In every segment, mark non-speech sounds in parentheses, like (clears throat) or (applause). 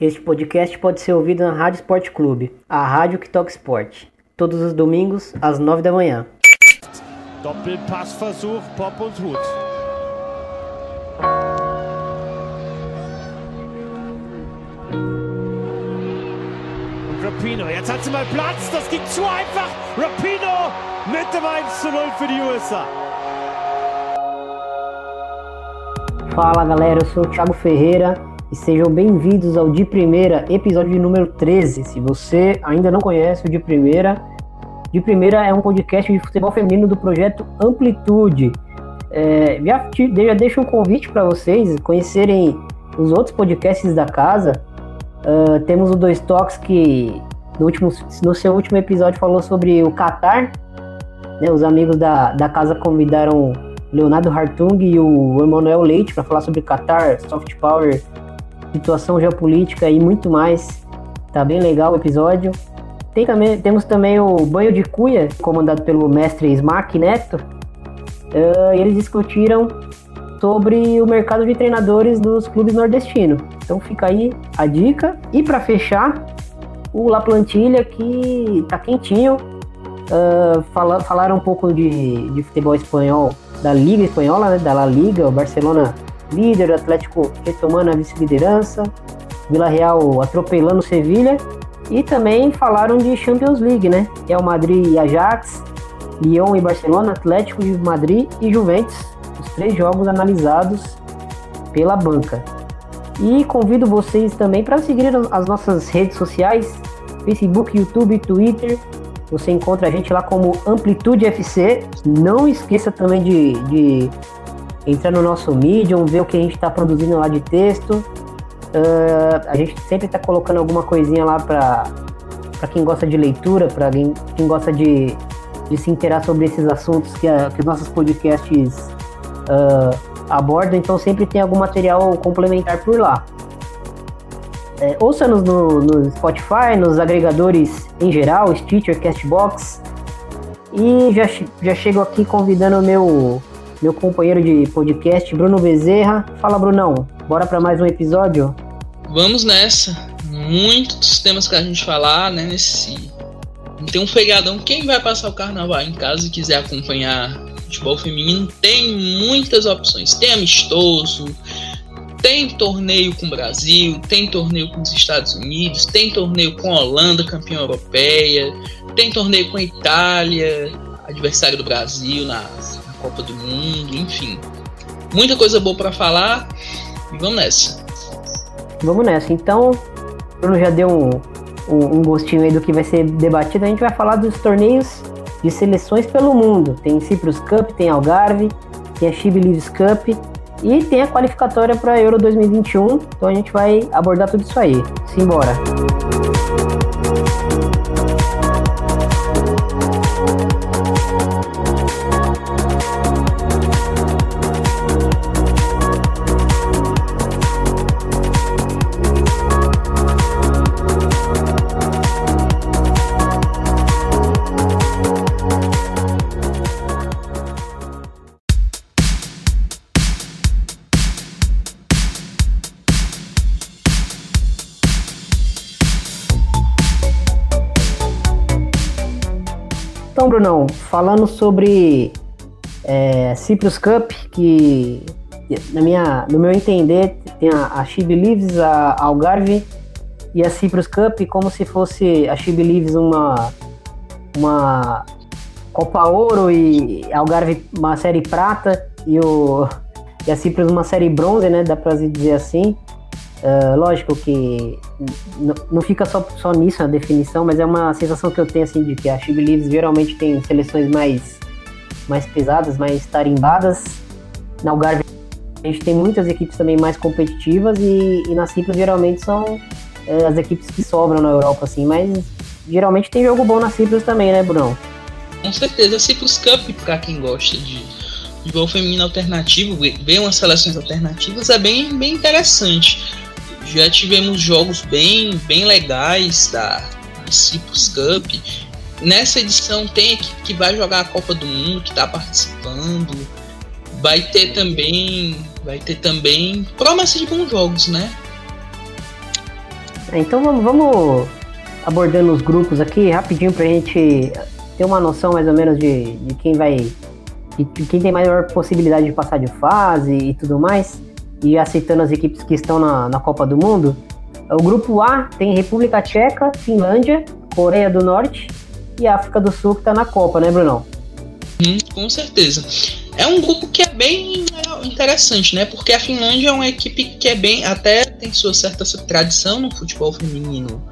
Este podcast pode ser ouvido na Rádio Esporte Clube, a rádio que toca esporte. Todos os domingos, às 9 da manhã. Doppelpassversuch, Pop und Hut. Und Rapino, jetzt hat sie mal Platz, das ging zu einfach. Rapino mit dem 1 zu 0 für die USA. Fala galera, eu sou o Thiago Ferreira e sejam bem-vindos ao De Primeira, episódio número 13. Se você ainda não conhece o De Primeira, De Primeira é um podcast de futebol feminino do projeto Amplitude. É, já deixo um convite para vocês conhecerem os outros podcasts da casa. Uh, temos o Dois Toques que no, último, no seu último episódio falou sobre o Qatar. Né, os amigos da, da casa convidaram Leonardo Hartung e o Emanuel Leite para falar sobre Qatar, soft power, situação geopolítica e muito mais. Tá bem legal o episódio. Tem também, temos também o Banho de Cuia, comandado pelo mestre Smack Neto. Uh, eles discutiram sobre o mercado de treinadores dos clubes nordestinos. Então fica aí a dica. E para fechar, o La Plantilha que tá quentinho. Uh, fala, falaram um pouco de, de futebol espanhol da Liga Espanhola, né, da La Liga, o Barcelona líder, o Atlético retomando a vice-liderança, Vila Real atropelando o Sevilha e também falaram de Champions League, né? Real Madrid e Ajax, Lyon e Barcelona, Atlético de Madrid e Juventus, os três jogos analisados pela banca. E convido vocês também para seguir as nossas redes sociais, Facebook, YouTube, Twitter, você encontra a gente lá como Amplitude FC. Não esqueça também de, de entrar no nosso Medium, ver o que a gente está produzindo lá de texto. Uh, a gente sempre está colocando alguma coisinha lá para quem gosta de leitura, para quem, quem gosta de, de se interar sobre esses assuntos que, a, que os nossos podcasts uh, abordam. Então sempre tem algum material complementar por lá. É, Ouça-nos no, no, Spotify, nos agregadores em geral, Stitcher, Castbox. E já, já chego aqui convidando o meu, meu companheiro de podcast, Bruno Bezerra. Fala, Brunão. Bora para mais um episódio? Vamos nessa. Muitos temas que a gente falar, né? Nesse. Tem um feriadão. Quem vai passar o carnaval em casa e quiser acompanhar futebol feminino, tem muitas opções. Tem amistoso, tem torneio com o Brasil, tem torneio com os Estados Unidos, tem torneio com a Holanda, campeã europeia, tem torneio com a Itália, adversário do Brasil na Copa do Mundo, enfim. Muita coisa boa para falar e vamos nessa. Vamos nessa. Então, o Bruno já deu um, um, um gostinho aí do que vai ser debatido. A gente vai falar dos torneios de seleções pelo mundo. Tem Cyprus Cup, tem Algarve, tem a Chibi Leaves Cup e tem a qualificatória para Euro 2021, então a gente vai abordar tudo isso aí. Simbora! Brunão, falando sobre é, Cyprus Cup, que na minha, no meu entender tem a, a She Believes, a Algarve e a Cyprus Cup como se fosse a She Believes uma, uma Copa Ouro e a Algarve uma série prata e, o, e a Cyprus uma série bronze, né? Dá pra dizer assim. Uh, lógico que não fica só, só nisso a definição, mas é uma sensação que eu tenho assim de que a She Believes geralmente tem seleções mais, mais pesadas, mais tarimbadas. Na Algarve a gente tem muitas equipes também mais competitivas e, e na Cipras geralmente são é, as equipes que sobram na Europa, assim, mas geralmente tem jogo bom na Cipras também, né, Bruno? Com certeza, Cyprus Cup, para quem gosta de futebol feminino alternativo, ver umas seleções alternativas é bem, bem interessante já tivemos jogos bem, bem legais da, Cyprus Cup. Nessa edição tem equipe que vai jogar a Copa do Mundo, que está participando. Vai ter também. Vai ter também promessa de bons jogos, né? Então vamos, vamos abordando os grupos aqui rapidinho pra gente ter uma noção mais ou menos de, de quem vai. De, de quem tem maior possibilidade de passar de fase e tudo mais. E aceitando as equipes que estão na, na Copa do Mundo. O grupo A tem República Tcheca, Finlândia, Coreia do Norte e África do Sul que tá na Copa, né, Brunão? Hum, com certeza. É um grupo que é bem interessante, né? Porque a Finlândia é uma equipe que é bem. até tem sua certa tradição no futebol feminino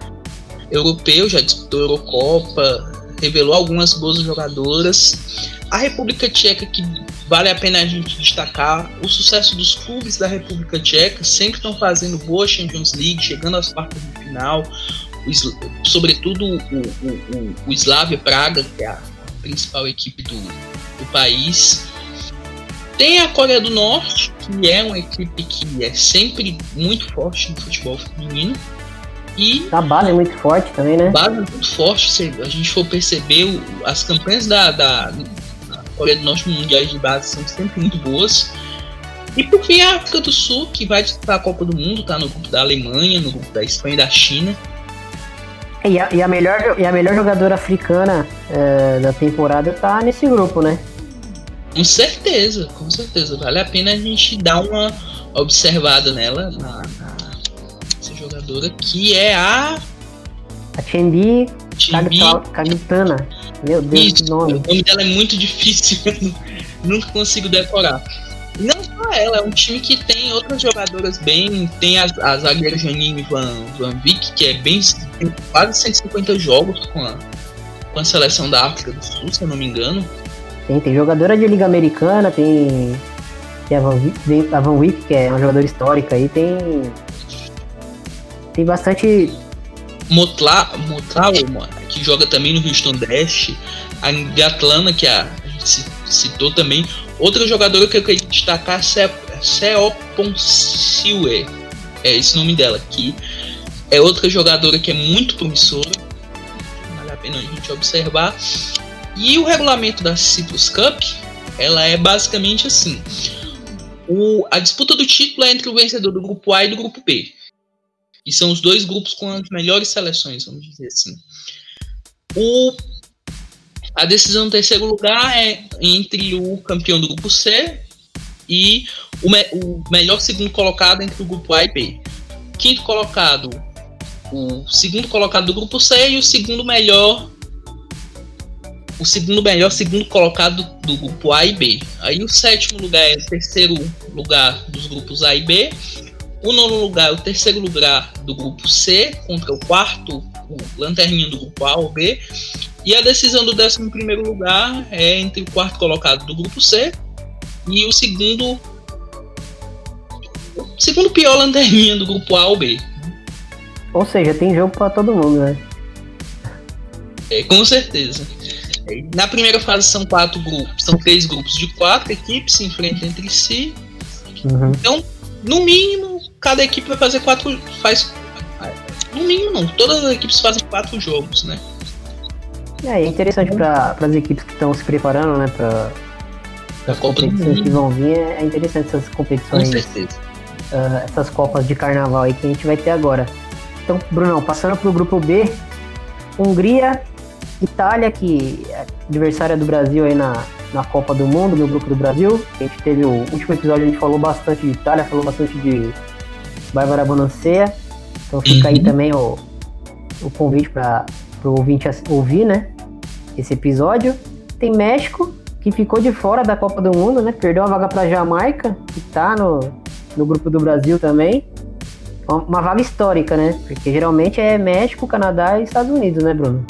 europeu, já disputou Eurocopa, revelou algumas boas jogadoras. A República Tcheca, que vale a pena a gente destacar, o sucesso dos clubes da República Tcheca sempre estão fazendo boa Champions League, chegando às quartas de final, o, sobretudo o, o, o, o Slavia Praga, que é a principal equipe do, do país. Tem a Coreia do Norte, que é uma equipe que é sempre muito forte no futebol feminino. E a base é muito forte também, né? A base é muito forte. Se a gente for perceber, as campanhas da, da, da Coreia do Norte mundiais de base são sempre muito boas. E por fim, a África do Sul, que vai disputar a Copa do Mundo, tá no grupo da Alemanha, no grupo da Espanha e da China. E a, e a melhor, e a melhor jogadora africana é, da temporada tá nesse grupo, né? Com certeza, com certeza. Vale a pena a gente dar uma observada nela, na, jogadora, que é a. A Chendi Kagutana. Meu Deus, Isso, que nome. O nome dela é muito difícil, (laughs) nunca consigo decorar. Não só ela, é um time que tem outras jogadoras bem. Tem a, a zagueira Janine Van, Van Vick, que é bem. tem quase 150 jogos com a, com a seleção da África do Sul, se eu não me engano. Tem, tem jogadora de Liga Americana, tem. Tem a Van, Vick, a Van Wick, que é uma jogadora histórica aí, tem. Tem bastante. Motla, Motla, que joga também no Houston Dash. A Gatlana, que a, gente citou também. Outra jogadora que eu queria destacar é Seoponsiwe. É esse nome dela aqui. É outra jogadora que é muito promissora. Vale a pena a gente observar. E o regulamento da Citrus Cup, ela é basicamente assim. O, a disputa do título é entre o vencedor do grupo A e do grupo B. E são os dois grupos com as melhores seleções, vamos dizer assim. O, a decisão do terceiro lugar é entre o campeão do grupo C e o, me, o melhor segundo colocado entre o grupo A e B. Quinto colocado, o segundo colocado do grupo C e o segundo melhor o segundo melhor segundo colocado do grupo A e B. Aí o sétimo lugar é o terceiro lugar dos grupos A e B. O nono lugar é o terceiro lugar do grupo C contra o quarto, o lanterninha do grupo A ou B. E a decisão do décimo primeiro lugar é entre o quarto colocado do grupo C e o segundo o segundo pior lanterninha do grupo A ou B. Ou seja, tem jogo para todo mundo, né? É, com certeza. Na primeira fase são quatro grupos, são três grupos de quatro equipes se enfrentam entre si. Uhum. Então, no mínimo, cada equipe vai fazer quatro. Faz. No mínimo não, todas as equipes fazem quatro jogos, né? É, é interessante para as equipes que estão se preparando, né? Para as competições que vão vir, é interessante essas competições. Com certeza. Uh, essas Copas de Carnaval aí que a gente vai ter agora. Então, Brunão, passando para o grupo B, Hungria, Itália, que é adversária do Brasil aí na, na Copa do Mundo, no grupo do Brasil. A gente teve o último episódio, a gente falou bastante de Itália, falou bastante de Bárbara Bonancea. Então fica aí uhum. também o, o convite para o ouvinte ouvir, né? Esse episódio. Tem México, que ficou de fora da Copa do Mundo, né? Perdeu a vaga para Jamaica, que tá no, no grupo do Brasil também. Uma vaga histórica, né? Porque geralmente é México, Canadá e Estados Unidos, né, Bruno?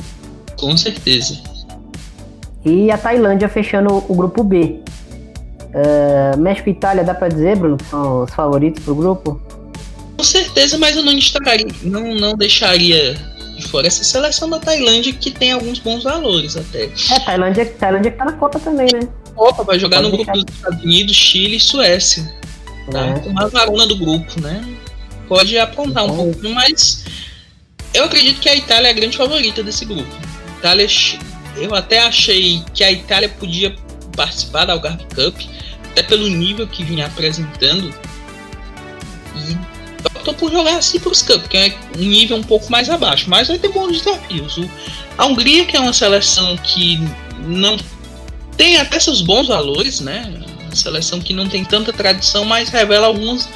Com certeza. E a Tailândia fechando o grupo B. Uh, México e Itália, dá pra dizer, Bruno, que são os favoritos pro grupo? Certeza, mas eu não destacaria, não, não deixaria de fora essa seleção da Tailândia que tem alguns bons valores até. É, Tailândia, Tailândia que tá na Copa também, né? Copa vai jogar Pode no grupo dos Estados Unidos, Chile e Suécia. Tá? É. Uma varuna do grupo, né? Pode apontar um então- pouco, mas eu acredito que a Itália é a grande favorita desse grupo. Itália, eu até achei que a Itália podia participar da Algarve Cup, até pelo nível que vinha apresentando. E optou por jogar assim para os Cup, que é um nível um pouco mais abaixo, mas vai ter bons desafios. A Hungria, que é uma seleção que não tem até seus bons valores, né? Uma seleção que não tem tanta tradição, mas revela alguns,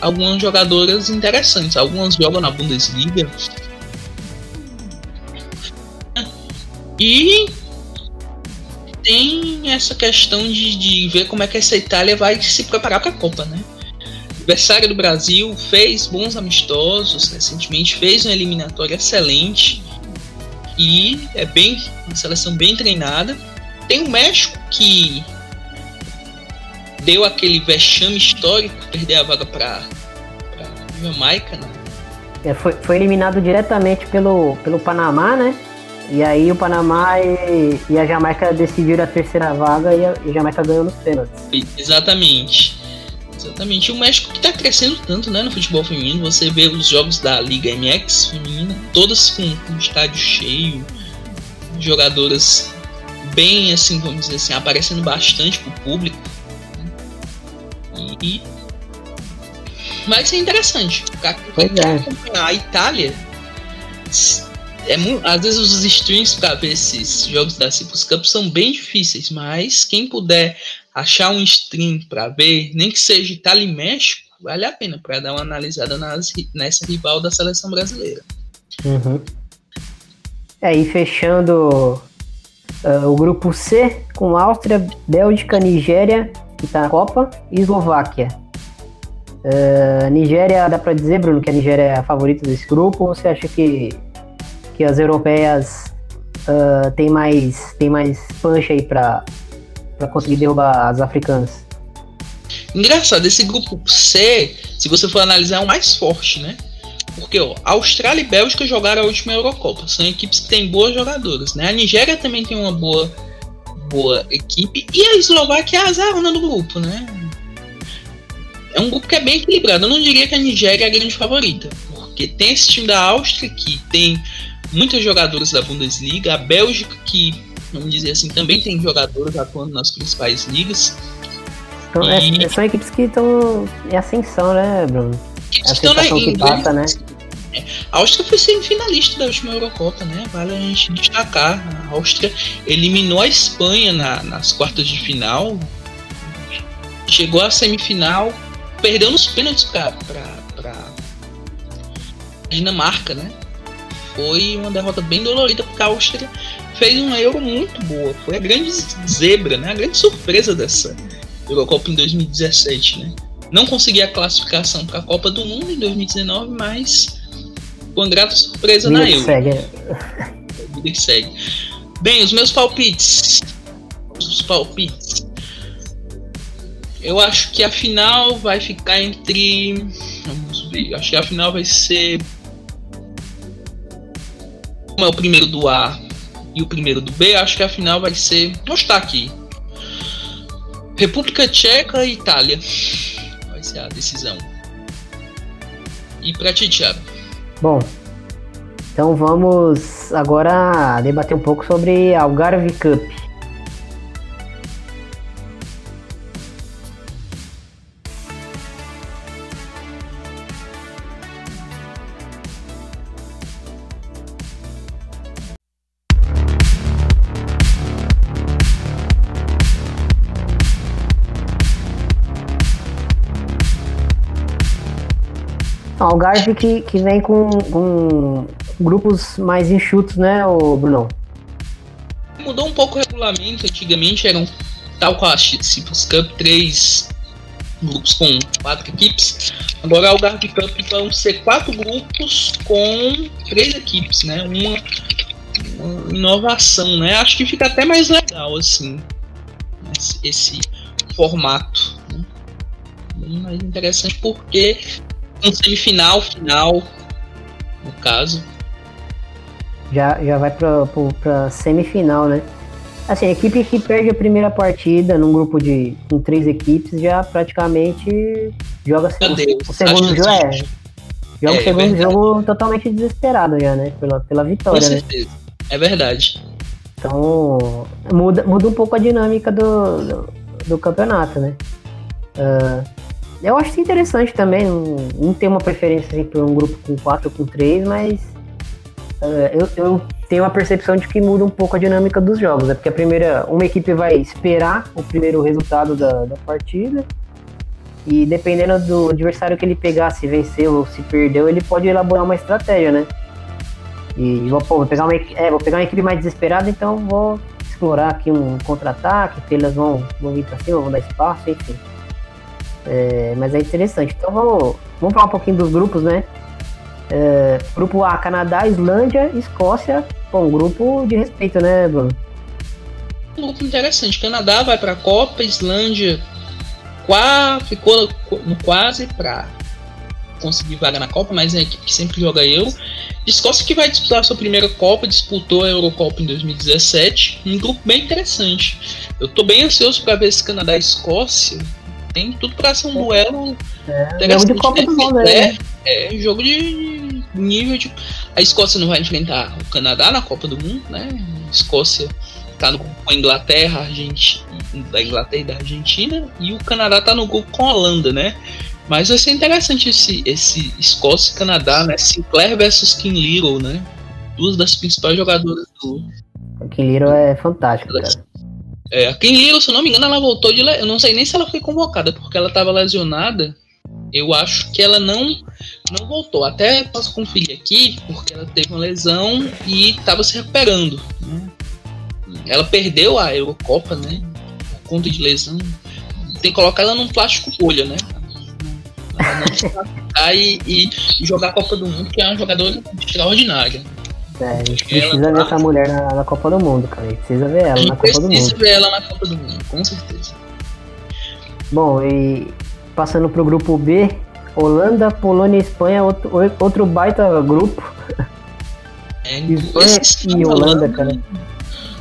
algumas jogadoras interessantes. Algumas jogam na Bundesliga. E tem essa questão de, de ver como é que essa Itália vai se preparar para a Copa, né? Adversário do Brasil fez bons amistosos recentemente, fez uma eliminatória excelente e é bem uma seleção bem treinada. Tem o México que deu aquele vexame histórico, perder a vaga para Jamaica, né? É, foi, foi eliminado diretamente pelo, pelo Panamá, né? E aí o Panamá e, e a Jamaica decidiram a terceira vaga e a, e a Jamaica ganhou nos pênaltis. Exatamente. Exatamente. O México que está crescendo tanto né, no futebol feminino. Você vê os jogos da Liga MX feminina, todas com, com estádio cheio, jogadoras bem assim, vamos dizer assim, aparecendo bastante pro público. E, e vai ser interessante. É. A Itália é muito, às vezes os streams para ver esses jogos da Cyprus Cup são bem difíceis, mas quem puder achar um stream para ver, nem que seja Itália e México, vale a pena para dar uma analisada nas, nessa rival da seleção brasileira. Uhum. É, e fechando uh, o grupo C com Áustria, Bélgica, Nigéria, que está na Copa, e Eslováquia. Uh, Nigéria, dá para dizer, Bruno, que a Nigéria é a favorita desse grupo? Ou você acha que que as europeias uh, têm mais, tem mais punch aí para conseguir derrubar as africanas. Engraçado, esse grupo C, se você for analisar, é o mais forte, né? Porque ó, Austrália e Bélgica jogaram a última Eurocopa. São equipes que têm boas jogadoras, né? A Nigéria também tem uma boa, boa equipe. E a Eslováquia é a azarona do grupo, né? É um grupo que é bem equilibrado. Eu não diria que a Nigéria é a grande favorita. Porque tem esse time da Áustria que tem muitos jogadores da Bundesliga, a Bélgica, que, vamos dizer assim, também tem jogadores atuando nas principais ligas. Então, e... é, são equipes que estão em ascensão, né, Bruno? Equipes que estão na que passa, né? É, a Áustria foi semifinalista da última Eurocopa, né? Vale a gente destacar. A Áustria eliminou a Espanha na, nas quartas de final, chegou à semifinal, perdeu nos pênaltis para Dinamarca, né? Foi uma derrota bem dolorida, porque a Áustria fez uma Euro muito boa. Foi a grande zebra, né? A grande surpresa dessa Eurocopa em 2017, né? Não consegui a classificação para a Copa do Mundo em 2019, mas com uma grata surpresa Vida na Euro. Segue. Vida que segue. Bem, os meus palpites. Os palpites. Eu acho que a final vai ficar entre. Vamos ver. Acho que a final vai ser como é o primeiro do A e o primeiro do B, acho que a final vai ser. Não está aqui. República Tcheca e Itália. Vai ser a decisão. E para ti, Thiago? Bom, então vamos agora debater um pouco sobre a Algarve Cup. Algarve que, que vem com, com grupos mais enxutos, né, o Bruno? Mudou um pouco o regulamento, antigamente eram tal qual a Citrus Cup, três grupos com quatro equipes. Agora a Algarve Cup vão ser quatro grupos com três equipes, né? Uma, uma inovação, né? Acho que fica até mais legal assim esse, esse formato. Né? Bem mais interessante porque um semifinal, final, no caso. Já, já vai pra, pra, pra semifinal, né? Assim, a equipe que perde a primeira partida num grupo de com três equipes já praticamente joga Meu Deus, o segundo jogo. É, joga é, o segundo é jogo totalmente desesperado já, né? Pela, pela vitória, com né? certeza. né? É verdade. Então muda, muda um pouco a dinâmica do, do, do campeonato, né? Uh, eu acho interessante também. Não, não tem uma preferência assim, por um grupo com quatro ou com três, mas uh, eu, eu tenho a percepção de que muda um pouco a dinâmica dos jogos. É porque a primeira, uma equipe vai esperar o primeiro resultado da, da partida. E dependendo do adversário que ele pegar, se venceu ou se perdeu, ele pode elaborar uma estratégia, né? E vou, pô, vou, pegar uma, é, vou pegar uma equipe mais desesperada, então vou explorar aqui um contra-ataque, que elas vão, vão vir pra cima, vão dar espaço, enfim. É, mas é interessante. Então vamos, vamos falar um pouquinho dos grupos, né? É, grupo A, Canadá, Islândia, Escócia. Bom, grupo de respeito, né, Bruno? Um grupo interessante. Canadá vai para a Copa, Islândia quá, ficou no quase para conseguir vaga na Copa, mas é a equipe que sempre joga Euro. Escócia que vai disputar sua primeira Copa, disputou a Eurocopa em 2017. Um grupo bem interessante. Eu tô bem ansioso para ver esse Canadá e Escócia. Tem tudo para ser um duelo. É, jogo de Copa né? do Mundo, é, né? é, jogo de nível de. A Escócia não vai enfrentar o Canadá na Copa do Mundo, né? A Escócia tá no grupo com a Inglaterra, a Argentina, da Inglaterra e da Argentina, e o Canadá tá no grupo com a Holanda, né? Mas vai ser interessante esse, esse Escócia e Canadá, né? Sinclair versus Kim Little, né? Duas das principais jogadoras do. A Kim Little é fantástico, cara. É, a Kim Little, se eu não me engano, ela voltou de. Eu não sei nem se ela foi convocada, porque ela estava lesionada. Eu acho que ela não não voltou. Até posso conferir aqui, porque ela teve uma lesão e estava se recuperando. Né? Ela perdeu a Eurocopa, né? Por conta de lesão. Tem que colocar ela num plástico bolha, né? Ela (laughs) e, e, jogar a Copa do Mundo, que é uma jogadora extraordinária. É, a gente precisa ver tá... essa mulher na, na, Copa do Mundo, cara. A gente precisa ver ela na Copa do Mundo. precisa ver ela na Copa do Mundo, com certeza. Bom, e passando pro grupo B, Holanda, Polônia e Espanha, outro, outro baita grupo. É, Espanha e Holanda, cara.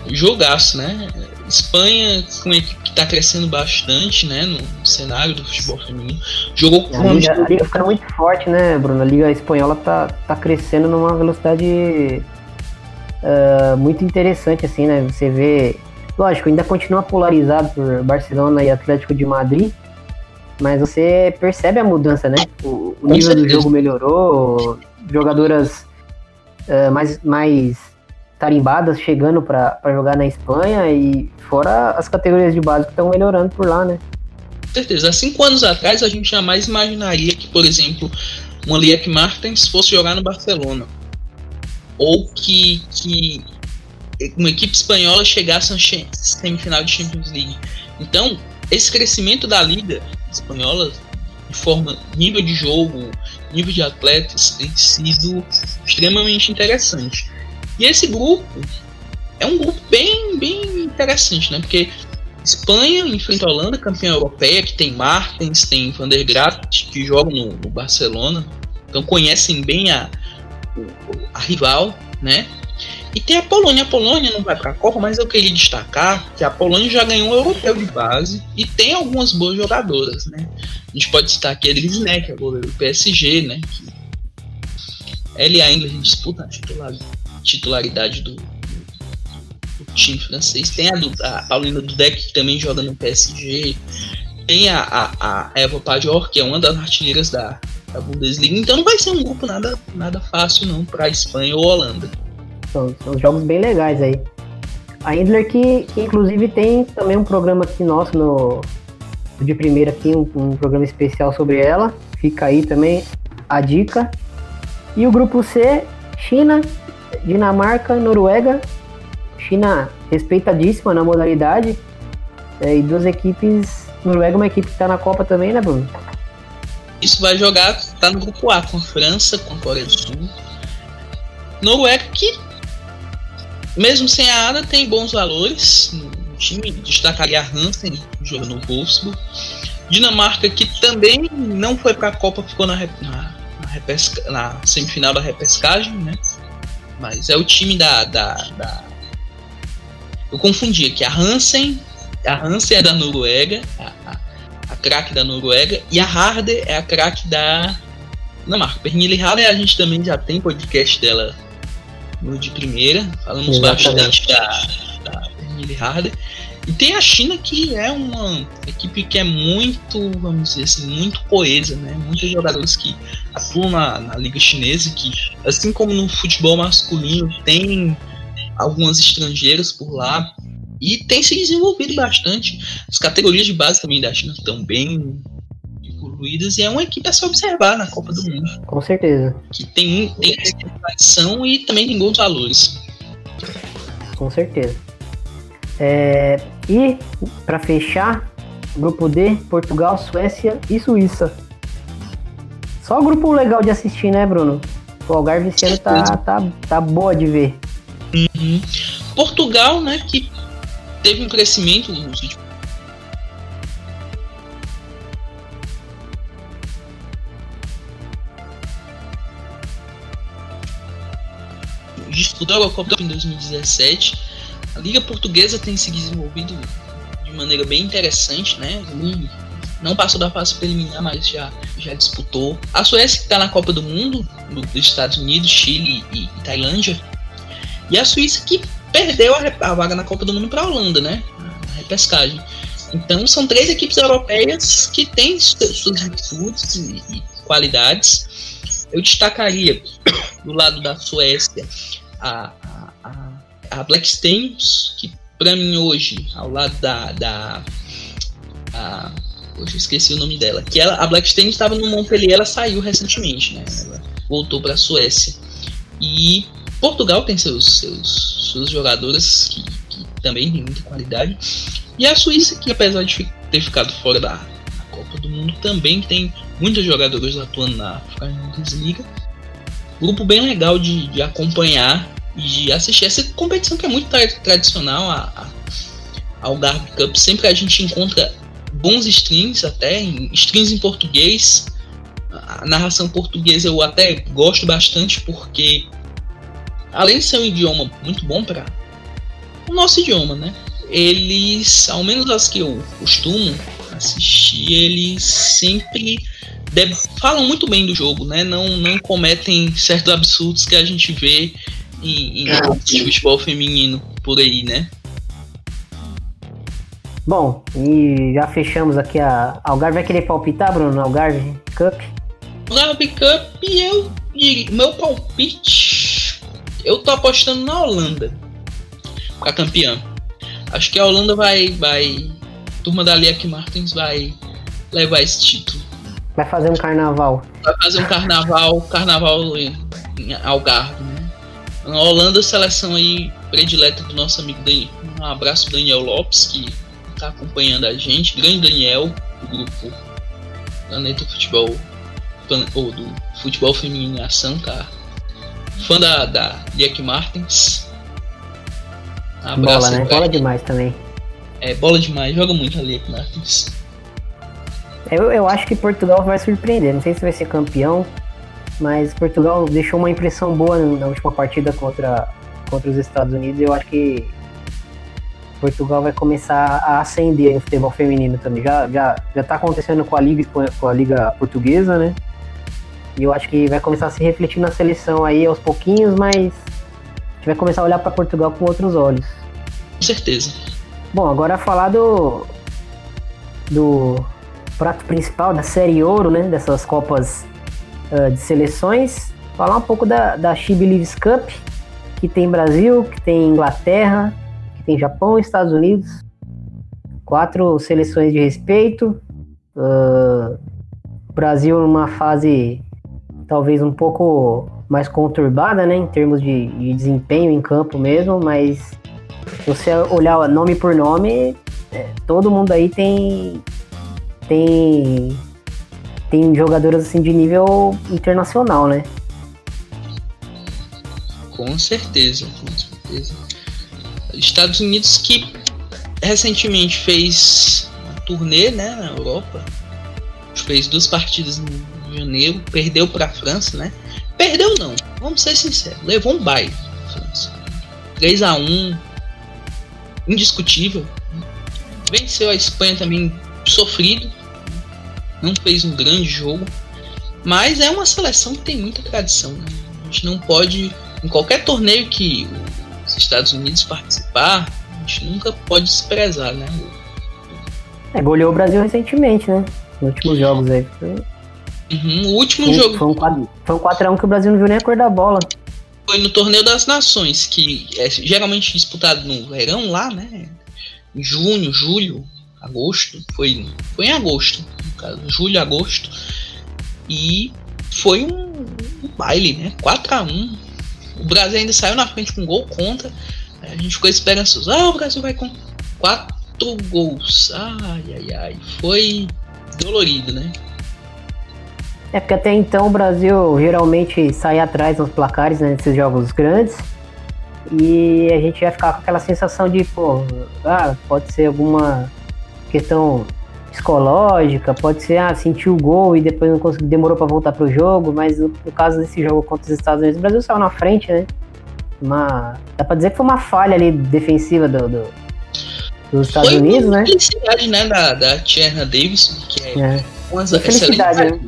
Jogaço, né? Espanha, com uma equipe que está crescendo bastante, né, no cenário do futebol feminino. Jogou com a liga, a liga fica muito forte, né, Bruno? A liga espanhola tá, tá crescendo numa velocidade uh, muito interessante, assim, né? Você vê, lógico, ainda continua polarizado por Barcelona e Atlético de Madrid, mas você percebe a mudança, né? O, o nível do jogo melhorou, jogadoras uh, mais, mais tarimbadas chegando para jogar na Espanha e fora as categorias de base que estão melhorando por lá, né? Certeza. Há cinco anos atrás a gente jamais imaginaria que, por exemplo, uma Liek Martens fosse jogar no Barcelona. Ou que, que uma equipe espanhola chegasse na semifinal de Champions League. Então, esse crescimento da liga espanhola, de forma nível de jogo, nível de atletas, tem sido extremamente interessante. E esse grupo é um grupo bem, bem interessante, né? Porque Espanha enfrenta a Holanda, campeã europeia, que tem Martens, tem Van der Graat, que jogam no, no, Barcelona, então conhecem bem a, a rival, né? E tem a Polônia. A Polônia não vai para a Copa, mas eu queria destacar que a Polônia já ganhou um europeu de base e tem algumas boas jogadoras, né? A gente pode citar aqui a é goleiro do PSG, né? Que ela e a Inglaterra disputam a titularidade titularidade do, do time francês. Tem a, a Paulina Dudek, que também joga no PSG. Tem a, a, a Eva Pajor, que é uma das artilheiras da, da Bundesliga. Então não vai ser um grupo nada, nada fácil não para Espanha ou Holanda. São, são jogos bem legais aí. A Indler que, que inclusive tem também um programa aqui nosso no de primeira aqui, um, um programa especial sobre ela. Fica aí também a dica. E o grupo C, China, Dinamarca, Noruega, China respeitadíssima na modalidade. É, e duas equipes. Noruega é uma equipe que está na Copa também, né, Bruno? Isso vai jogar, tá no grupo A, com França, com Coreia do Sul. Noruega que, mesmo sem a Ada, tem bons valores no time. Destacaria Hansen, jogando no Wolfsburg. Dinamarca que também não foi para a Copa, ficou na, na, na, repesca, na semifinal da repescagem, né? Mas é o time da. da, da... Eu confundi aqui. A Hansen. A Hansen é da Noruega. A, a, a craque da Noruega. E a Harder é a craque da Dinamarca. Pernille Harder a gente também já tem podcast dela no de primeira. Falamos Exatamente. bastante da, da Millie Harder. E tem a China que é uma equipe que é muito, vamos dizer assim, muito coesa, né? Muitos jogadores que atuam na, na liga chinesa que, assim como no futebol masculino, tem algumas estrangeiras por lá e tem se desenvolvido bastante. As categorias de base também da China estão bem evoluídas e é uma equipe a se observar na Copa do Mundo. Com certeza. Que tem, tem tradição e também tem bons valores. Com certeza. É, e, para fechar, grupo D, Portugal, Suécia e Suíça. Só grupo legal de assistir, né, Bruno? O Algarve esse ano tá, tá, tá boa de ver. Uhum. Portugal, né, que teve um crescimento nos últimos disputou a Copa em 2017. A Liga Portuguesa tem se desenvolvido de maneira bem interessante, né? Não passou da fase preliminar, mas já, já disputou. A Suécia está na Copa do Mundo, dos Estados Unidos, Chile e, e Tailândia. E a Suíça que perdeu a, a vaga na Copa do Mundo para a Holanda, né? Na repescagem. Então são três equipes europeias que têm suas virtudes e qualidades. Eu destacaria (coughs) do lado da Suécia a, a, Black Stenius, que para mim hoje, ao lado da. da a, Poxa, esqueci o nome dela. Que ela, a Black Stenius estava no Montpellier, ela saiu recentemente, né? Ela voltou para a Suécia. E Portugal tem seus, seus, seus jogadores que, que também tem muita qualidade. E a Suíça, que apesar de ter ficado fora da, da Copa do Mundo, também tem muitos jogadores atuando na Bundesliga grupo bem legal de, de acompanhar e assistir essa competição que é muito tra tradicional a, a, ao Garb Cup. Sempre a gente encontra bons streams, até em, streams em português. A narração portuguesa eu até gosto bastante porque, além de ser um idioma muito bom para o nosso idioma, né? Eles, ao menos as que eu costumo assistir, eles sempre falam muito bem do jogo, né? Não, não cometem certos absurdos que a gente vê em, em de futebol feminino por aí, né? Bom, e já fechamos aqui a Algarve. Vai querer palpitar, Bruno? Algarve Cup? Algarve Cup, eu meu palpite, eu tô apostando na Holanda pra campeã. Acho que a Holanda vai, vai, a turma da Liak Martins vai levar esse título. Vai fazer um carnaval. Vai fazer um carnaval, carnaval em Algarve, né? Na Holanda, seleção aí predileta do nosso amigo Daniel. Um abraço Daniel Lopes, que tá acompanhando a gente. Grande Daniel, do grupo Planeta Futebol, ou do Futebol Feminino em Ação, tá? Fã da, da Liek Martins. Um abraço bola, né? Bola demais também. É, bola demais, joga muito a Liek Martins. Eu, eu acho que Portugal vai surpreender. Não sei se vai ser campeão, mas Portugal deixou uma impressão boa na última partida contra, contra os Estados Unidos. Eu acho que Portugal vai começar a ascender no futebol feminino também. Já, já, já tá acontecendo com a Liga, com a Liga Portuguesa, né? E eu acho que vai começar a se refletir na seleção aí aos pouquinhos, mas a gente vai começar a olhar para Portugal com outros olhos. Com certeza. Bom, agora falar do. do prato principal da série ouro, né? Dessas Copas uh, de Seleções. Falar um pouco da, da She Believes Cup, que tem Brasil, que tem Inglaterra, que tem Japão Estados Unidos. Quatro seleções de respeito. Uh, Brasil numa fase talvez um pouco mais conturbada, né? Em termos de, de desempenho em campo mesmo, mas você olhar nome por nome, é, todo mundo aí tem tem tem jogadoras assim de nível internacional, né? Com certeza, com certeza. Estados Unidos que recentemente fez turnê, né, na Europa. Fez duas partidas em janeiro, perdeu para a França, né? Perdeu não, vamos ser sinceros, levou um baile França. 3 a 1 indiscutível. Venceu a Espanha também sofrido, não fez um grande jogo, mas é uma seleção que tem muita tradição. Né? A gente não pode, em qualquer torneio que os Estados Unidos participar, gente nunca pode desprezar, né? É, goleou o Brasil recentemente, né? Nos últimos jogos aí. Uhum, o último Foi, jogo foi um 4, foi um 4x1 que o Brasil não viu nem a cor da bola. foi no Torneio das Nações, que é geralmente disputado no verão lá, né? Em junho, julho, agosto. Foi, foi em agosto, caso, julho, agosto. E foi um, um baile, né? 4x1. O Brasil ainda saiu na frente com gol contra. A gente ficou esperançoso. Ah, o Brasil vai com quatro gols. Ai, ai, ai. Foi dolorido, né? É porque até então o Brasil geralmente sai atrás nos placares né, nesses jogos grandes. E a gente vai ficar com aquela sensação de, pô, ah, pode ser alguma questão psicológica, pode ser, ah, sentiu o gol e depois não conseguiu, demorou para voltar pro jogo, mas no, no caso desse jogo contra os Estados Unidos, o Brasil saiu na frente, né? Uma, dá pra dizer que foi uma falha ali defensiva do, do- dos Estados foi Unidos, né? felicidade, né? Da, da Tierna Davidson, que é, É. uma felicidade, né?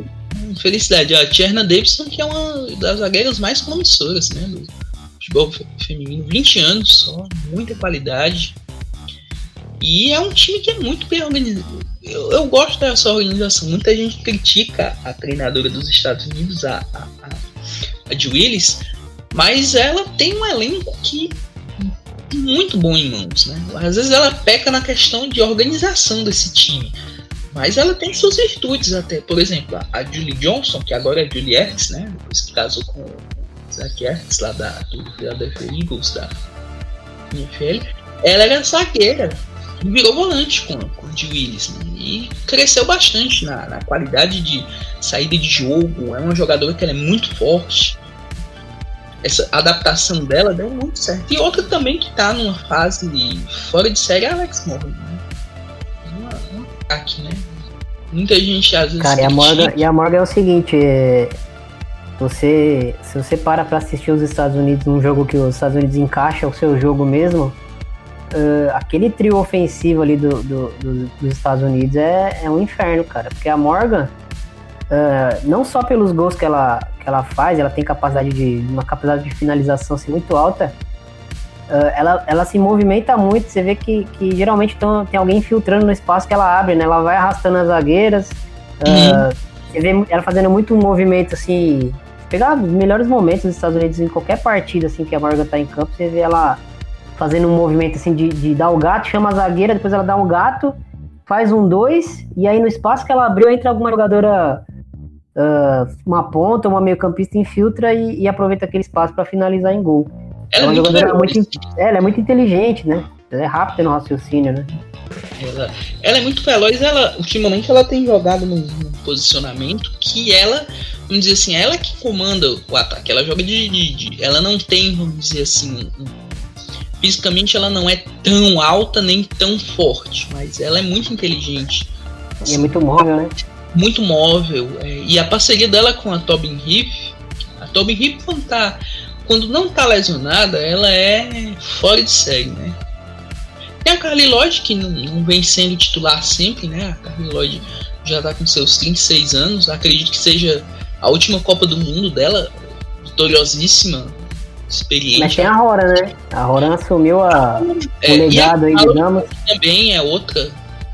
Felicidade. A Tierna Davidson, que é uma das zagueiras mais promissoras, né? Do futebol fe- feminino. 20 anos só, muita qualidade. E é um time que é muito bem organizado. Eu, eu gosto dessa organização. Muita gente critica a treinadora dos Estados Unidos, a, a, a, de Willis, mas ela tem um elenco que muito bom em mãos, né? Às vezes ela peca na questão de organização desse time. Mas ela tem suas virtudes até. Por exemplo, a- a Julie Johnson, que agora é Julie Ertz, né? Depois que casou com o Zach Ertz, lá da, do Philadelphia Eagles, da NFL. Ela era zagueira e virou volante com, com o de Willis. Né? E cresceu bastante na, na qualidade de saída de jogo. É uma jogadora que ela é muito forte. Essa adaptação dela deu muito certo. E outra também que tá numa fase fora de série é a Alex Morgan. Né? Uma- Um ataque, né? Muita gente às vezes. Cara, e a. Morgan, e a Morgan é o seguinte, é, você, se você para pra assistir os Estados Unidos num jogo que os Estados Unidos encaixa o seu jogo mesmo, ah, aquele trio ofensivo ali do, do- do- dos Estados Unidos é, é um inferno, cara. Porque a Morgan, ah, não só pelos gols que ela, que ela faz, ela tem capacidade de uma capacidade de finalização assim, muito alta. ah, ela, ela se movimenta muito, você vê que, que geralmente tão- tem alguém filtrando no espaço que ela abre, né? Ela vai arrastando as zagueiras. ah, você vê ela fazendo muito movimento assim. Pegar os melhores momentos dos Estados Unidos em qualquer partida assim que a Morgan tá em campo, você vê ela fazendo um movimento assim de, de dar o gato, chama a zagueira, depois ela dá um gato, faz um dois, e aí no espaço que ela abriu entra alguma jogadora, ah, uma ponta, uma meio-campista, infiltra e, e aproveita aquele espaço para finalizar em gol. Ela é uma muito jogadora veloz. muito, é, ela é muito inteligente, né? Ela é rápida no raciocínio, né? Ela, ela é muito veloz, ela ultimamente ela tem jogado num, num posicionamento que ela, vamos dizer assim, ela que comanda o ataque. Ela joga de, de- de- ela não tem, vamos dizer assim, um- fisicamente ela não é tão alta nem tão forte, mas ela é muito inteligente, E é muito móvel, né? muito móvel. é, e a parceria dela com a Tobin Heath, a Tobin Heath quando tá, quando não tá lesionada, ela é fora de série, né? Tem a Carly Lloyd, que não, não vem sendo titular sempre, né? A Carly Lloyd já tá com seus 36 anos. Acredito que seja a última Copa do Mundo dela. Vitoriosíssima, experiente. Mas tem a Rora, né? A Rora assumiu a, É, o legado aí, digamos. também é outra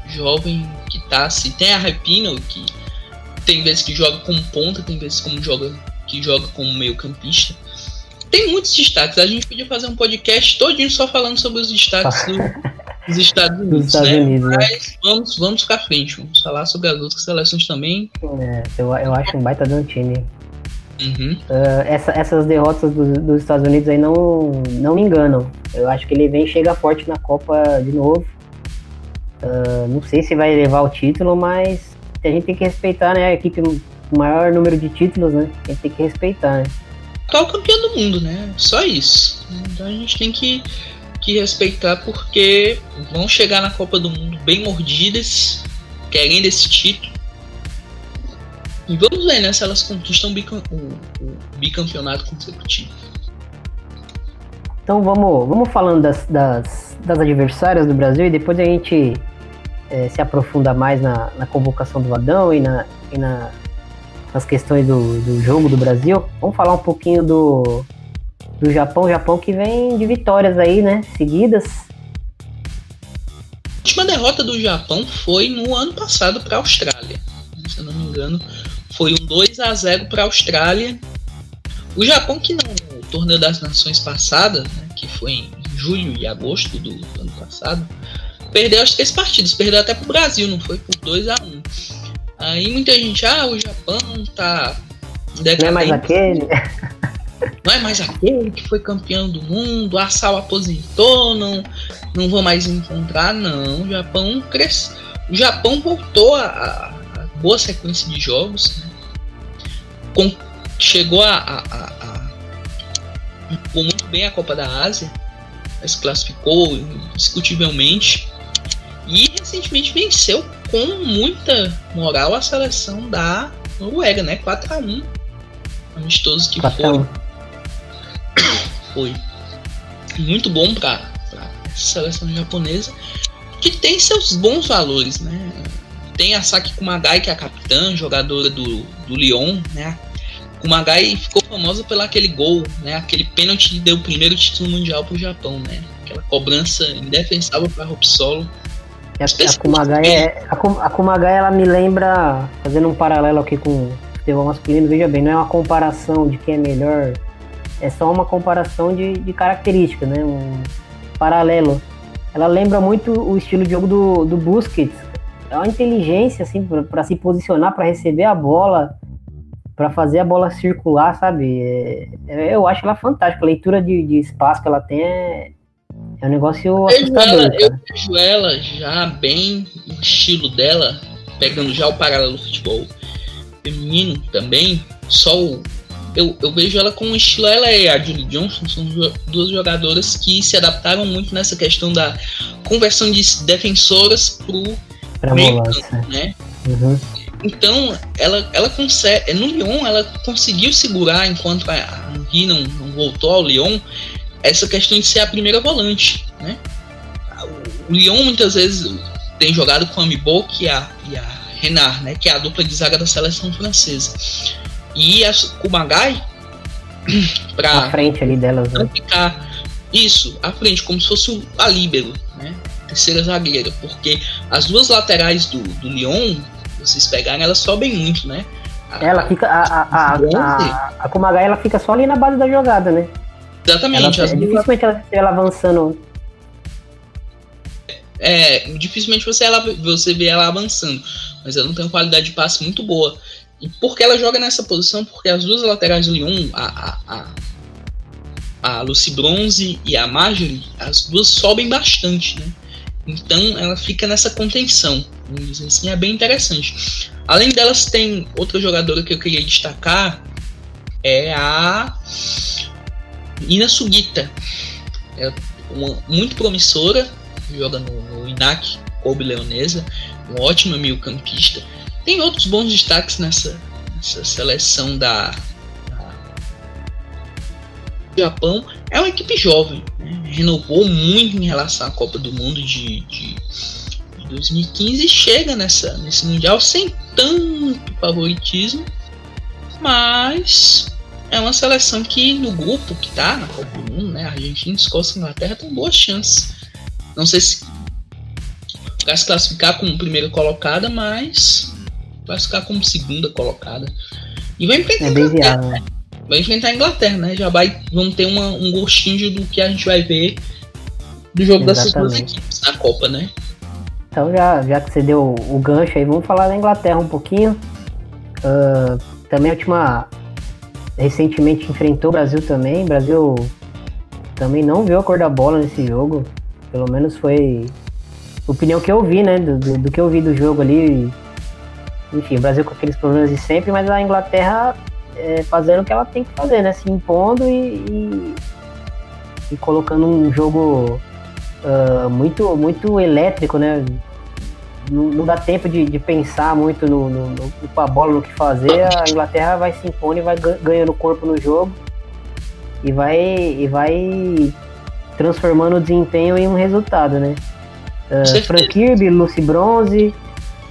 jovem que tá assim. Tem a Rapino, que tem vezes que joga como ponta, tem vezes como joga, que joga como meio campista. Tem muitos destaques. A gente podia fazer um podcast todinho só falando sobre os destaques (laughs) do- dos Estados Unidos, Estados né? Unidos, né? Mas vamos, vamos pra frente. Vamos falar sobre as outras seleções também. É, eu, eu acho um baita de um time. Uhum. Ah, essa- essas derrotas do- dos Estados Unidos aí não, não me enganam. Eu acho que ele vem e chega forte na Copa de novo. Ah, não sei se vai levar o título, mas a gente tem que respeitar, né? A equipe com o maior número de títulos, né? A gente tem que respeitar, né? atual campeão do mundo, né? Só isso. Então a gente tem que, que respeitar porque vão chegar na Copa do Mundo bem mordidas, querendo esse título. E vamos ver, né, se elas conquistam o, bicam- o- o bicampeonato consecutivo. Então vamos, vamos falando das, das, das adversárias do Brasil e depois a gente eh, se aprofunda mais na, na convocação do Adão e, na, e na- nas questões do, do jogo do Brasil. Vamos falar um pouquinho do, do Japão. O Japão que vem de vitórias aí, né? Seguidas. última derrota do Japão foi no ano passado para a Austrália. Se eu não me engano, foi um 2 a 0 para a Austrália. O Japão que no torneio das nações passada, né, que foi em julho e agosto do ano passado, perdeu as três partidas, perdeu até pro Brasil, não foi por 2 a 1 Aí muita gente, ah, o Japão tá. Decadente. Não é mais aquele? Não é mais aquele que foi campeão do mundo, a Sal aposentou, não, não vou mais encontrar, não. O Japão cresceu. O Japão voltou a boa sequência de jogos. Né? Com, chegou a, a, a, a muito bem a Copa da Ásia, se classificou indiscutivelmente e recentemente venceu com muita moral a seleção da Noruega, né? 4 a 1 amistoso que foi. (coughs) Foi muito bom para a seleção japonesa, que tem seus bons valores, né? Tem a Saki Kumagai, que é a capitã, jogadora do, do Lyon, né? Kumagai ficou famosa pelo aquele gol, né? Aquele pênalti que deu o primeiro título mundial para o Japão, né? Aquela cobrança indefensável para Solo a, a Kumagai, é, a Kumagai, ela me lembra, fazendo um paralelo aqui com o futebol masculino, veja bem, não é uma comparação de quem é melhor, é só uma comparação de, de características, né? Um paralelo. Ela lembra muito o estilo de jogo do, do Busquets. É uma inteligência, assim, para se posicionar, para receber a bola, para fazer a bola circular, sabe? É, é, eu acho ela fantástica. A leitura de, de espaço que ela tem é, é um negócio assustador. Ela, eu vejo ela já bem o estilo dela, pegando já o paralelo do futebol feminino também, só o, eu, eu vejo ela com um estilo. Ela e a Julie Johnson são duas jogadoras que se adaptaram muito nessa questão da conversão de defensoras pro meio campo, né? Uhum. Então, ela, ela consegue. No Lyon, ela conseguiu segurar enquanto a Henri não, não voltou ao Lyon essa questão de ser a primeira volante, né? O Lyon muitas vezes tem jogado com a Mibok e a, e a Renard, né? Que é a dupla de zaga da seleção francesa. E a Kumagai (clears throat) para frente ali delas, né? ficar isso à frente como se fosse a líbero, né? Terceira zagueira, porque as duas laterais do, do Lyon, vocês pegarem, elas sobem muito, né? A, ela fica a a, a, a, a Kumagai ela fica só ali na base da jogada, né? Exatamente. Ela, é dificilmente ela, ela avançando. É, dificilmente você, ela, você vê ela avançando, mas ela não tem uma qualidade de passe muito boa. E por que ela joga nessa posição? Porque as duas laterais do Lyon, a, a, a, a Lucy Bronze e a Marjorie, as duas sobem bastante, né? Então ela fica nessa contenção. Vamos dizer assim, é bem interessante. Além delas, tem outra jogadora que eu queria destacar, é a Ina Sugita. É uma, muito promissora, joga no, no INAC Kobe Leonesa, um ótimo meio-campista. Tem outros bons destaques nessa, nessa seleção da, da Japão. É uma equipe jovem, né? renovou muito em relação à Copa do Mundo de, de, de 2015 e chega nessa, nesse Mundial sem tanto favoritismo, mas é uma seleção que no grupo que tá na Copa do Mundo, né? Argentina, Escócia e Inglaterra tem boas chances. Não sei se vai se classificar como primeira colocada, mas vai ficar como segunda colocada. E vai enfrentar é a Inglaterra. Né? Vai enfrentar a Inglaterra, né? Já vai, vamos ter uma, um gostinho do que a gente vai ver do jogo Exatamente. dessas duas equipes na Copa, né? Então já, já que você deu o gancho aí, vamos falar da Inglaterra um pouquinho. Uh, também a última recentemente enfrentou o Brasil também. O Brasil também não viu a cor da bola nesse jogo. Pelo menos foi a opinião que eu vi, né? Do, do, do, que eu vi do jogo ali. Enfim, o Brasil com aqueles problemas de sempre, mas a Inglaterra é, fazendo o que ela tem que fazer, né? Se impondo e, e, e colocando um jogo uh, muito, muito elétrico, né? não, não dá tempo de, de pensar muito no, no, no, com a bola, no que fazer, a Inglaterra vai se impondo e vai ganhando corpo no jogo e vai, e vai transformando o desempenho em um resultado, né? Uh, Frank Kirby, Lucy Bronze,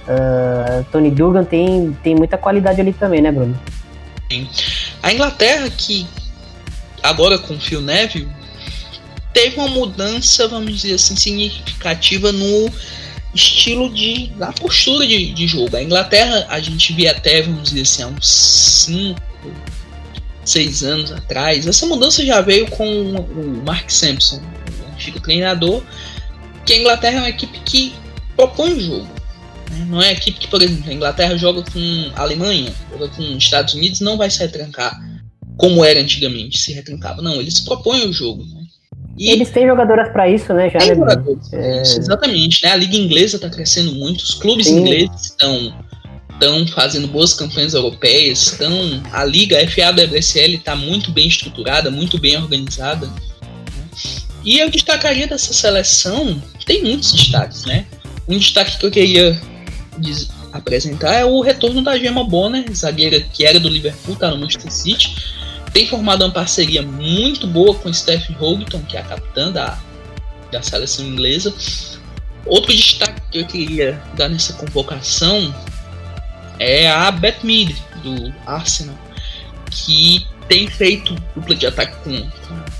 uh, Tony Dugan tem, tem muita qualidade ali também, né, Bruno? A Inglaterra que agora com o Phil Neville teve uma mudança, vamos dizer assim, significativa no estilo de. da postura de, de jogo. A Inglaterra, a gente via até, vamos dizer assim, há uns 5, 6 anos atrás. Essa mudança já veio com o Mark Sampson, o antigo treinador, que a Inglaterra é uma equipe que propõe o jogo. Né? Não é a equipe que, por exemplo, a Inglaterra joga com a Alemanha, joga com os Estados Unidos, não vai se retrancar como era antigamente, se retrancava. Não, eles propõem o jogo. Né? E eles têm jogadoras para isso, né? Já, tem é... isso, exatamente. Né? A Liga Inglesa está crescendo muito, os clubes Sim. ingleses estão estão fazendo boas campanhas europeias, estão a liga a FA da WSL está muito bem estruturada, muito bem organizada. Né? E eu destacaria dessa seleção, tem muitos destaques, né? Um destaque que eu queria apresentar é o retorno da Gemma Bonner, zagueira que era do Liverpool, tá no Manchester City tem formado uma parceria muito boa com Steph Houghton, que é a capitã da, da seleção inglesa. Outro destaque que eu queria dar nessa convocação é a Beth Mead, do Arsenal, que tem feito dupla de ataque com,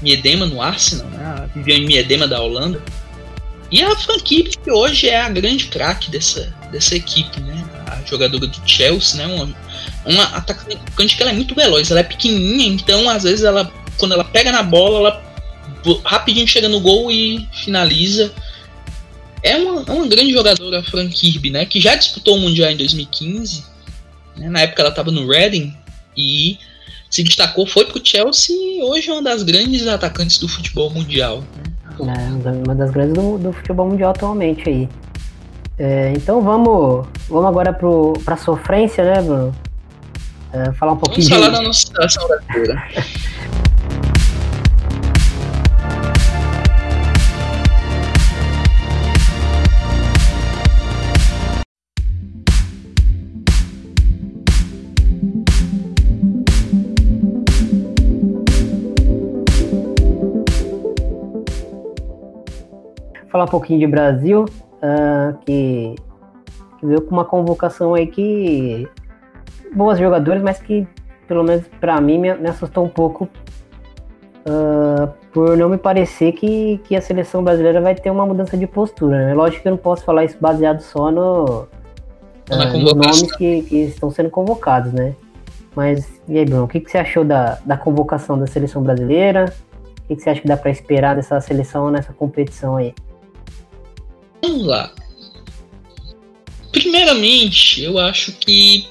Miedema no Arsenal, né? a Viviane Miedema da Holanda. E a Frankie, que hoje é a grande craque dessa, dessa equipe, né? a jogadora do Chelsea, né? uma, uma atacante que ela é muito veloz, ela é pequenininha, então às vezes ela quando ela pega na bola, ela rapidinho chega no gol e finaliza. É uma, é uma grande jogadora, a Fran Kirby, né? Que já disputou o Mundial em 2015. Né, na época ela estava no Reading e se destacou, foi pro Chelsea e hoje é uma das grandes atacantes do futebol mundial. Né? É, uma das grandes do, do futebol mundial atualmente aí. É, então vamos, vamos agora para a sofrência, né, Bruno? É, falar um pouquinho. Vamos falar da nossa falar um pouquinho de Brasil, uh, que, que veio com uma convocação aí que boas jogadoras, mas que, pelo menos para mim, me, me, assustou um pouco uh, por não me parecer que, que a seleção brasileira vai ter uma mudança de postura. Né? Lógico que eu não posso falar isso baseado só no, uh, nos nomes que, que estão sendo convocados, né? Mas, e aí, Bruno, o que, que você achou da, da convocação da seleção brasileira? O que, que você acha que dá para esperar dessa seleção nessa competição aí? Vamos lá. Primeiramente, eu acho que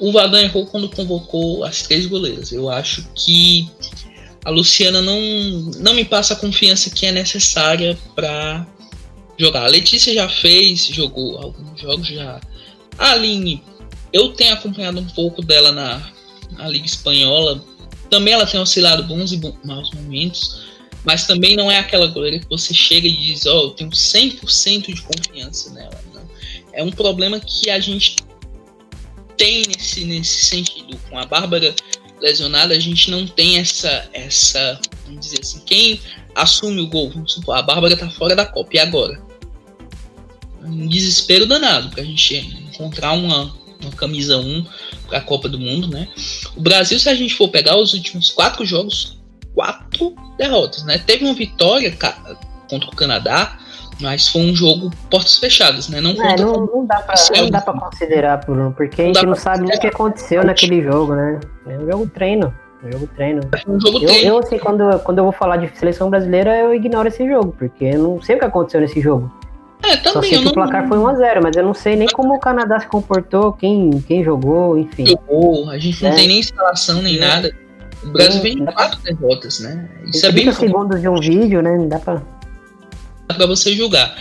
o Vadan errou quando convocou as três goleiras. Eu acho que a Luciana não, não me passa a confiança que é necessária para jogar. A Letícia já fez, jogou alguns jogos já. A Aline, eu tenho acompanhado um pouco dela na, na Liga Espanhola. Também ela tem oscilado bons e maus momentos, mas também não é aquela goleira que você chega e diz: Ó, oh, eu tenho 100% de confiança nela. Não. É um problema que a gente tem nesse, nesse sentido. Com a Bárbara lesionada, a gente não tem essa, essa vamos dizer assim, quem assume o gol, vamos supor, a Bárbara tá fora da Copa, e agora? Um desespero danado pra gente encontrar uma, uma camisa 1 para a Copa do Mundo, né? O Brasil, se a gente for pegar os últimos quatro jogos, quatro derrotas, né? Teve uma vitória contra o Canadá, mas foi um jogo portas fechadas, né? Não, é, não, não, dá pra, não dá pra considerar, Bruno, porque a gente não sabe nem o que aconteceu naquele jogo, né? É um jogo treino. É um jogo treino. É um jogo eu, treino. Eu, assim, quando, quando eu vou falar de seleção brasileira, eu ignoro esse jogo, porque eu não sei o que aconteceu nesse jogo. É, também. Só sei que não... o placar foi 1x0, mas eu não sei nem como o Canadá se comportou, quem, quem jogou, enfim. Jogou, a gente não é. tem nem instalação nem é. nada. O Brasil vem em quatro derrotas, né? Isso é bem. segundos de um vídeo, né? Não dá pra para você julgar.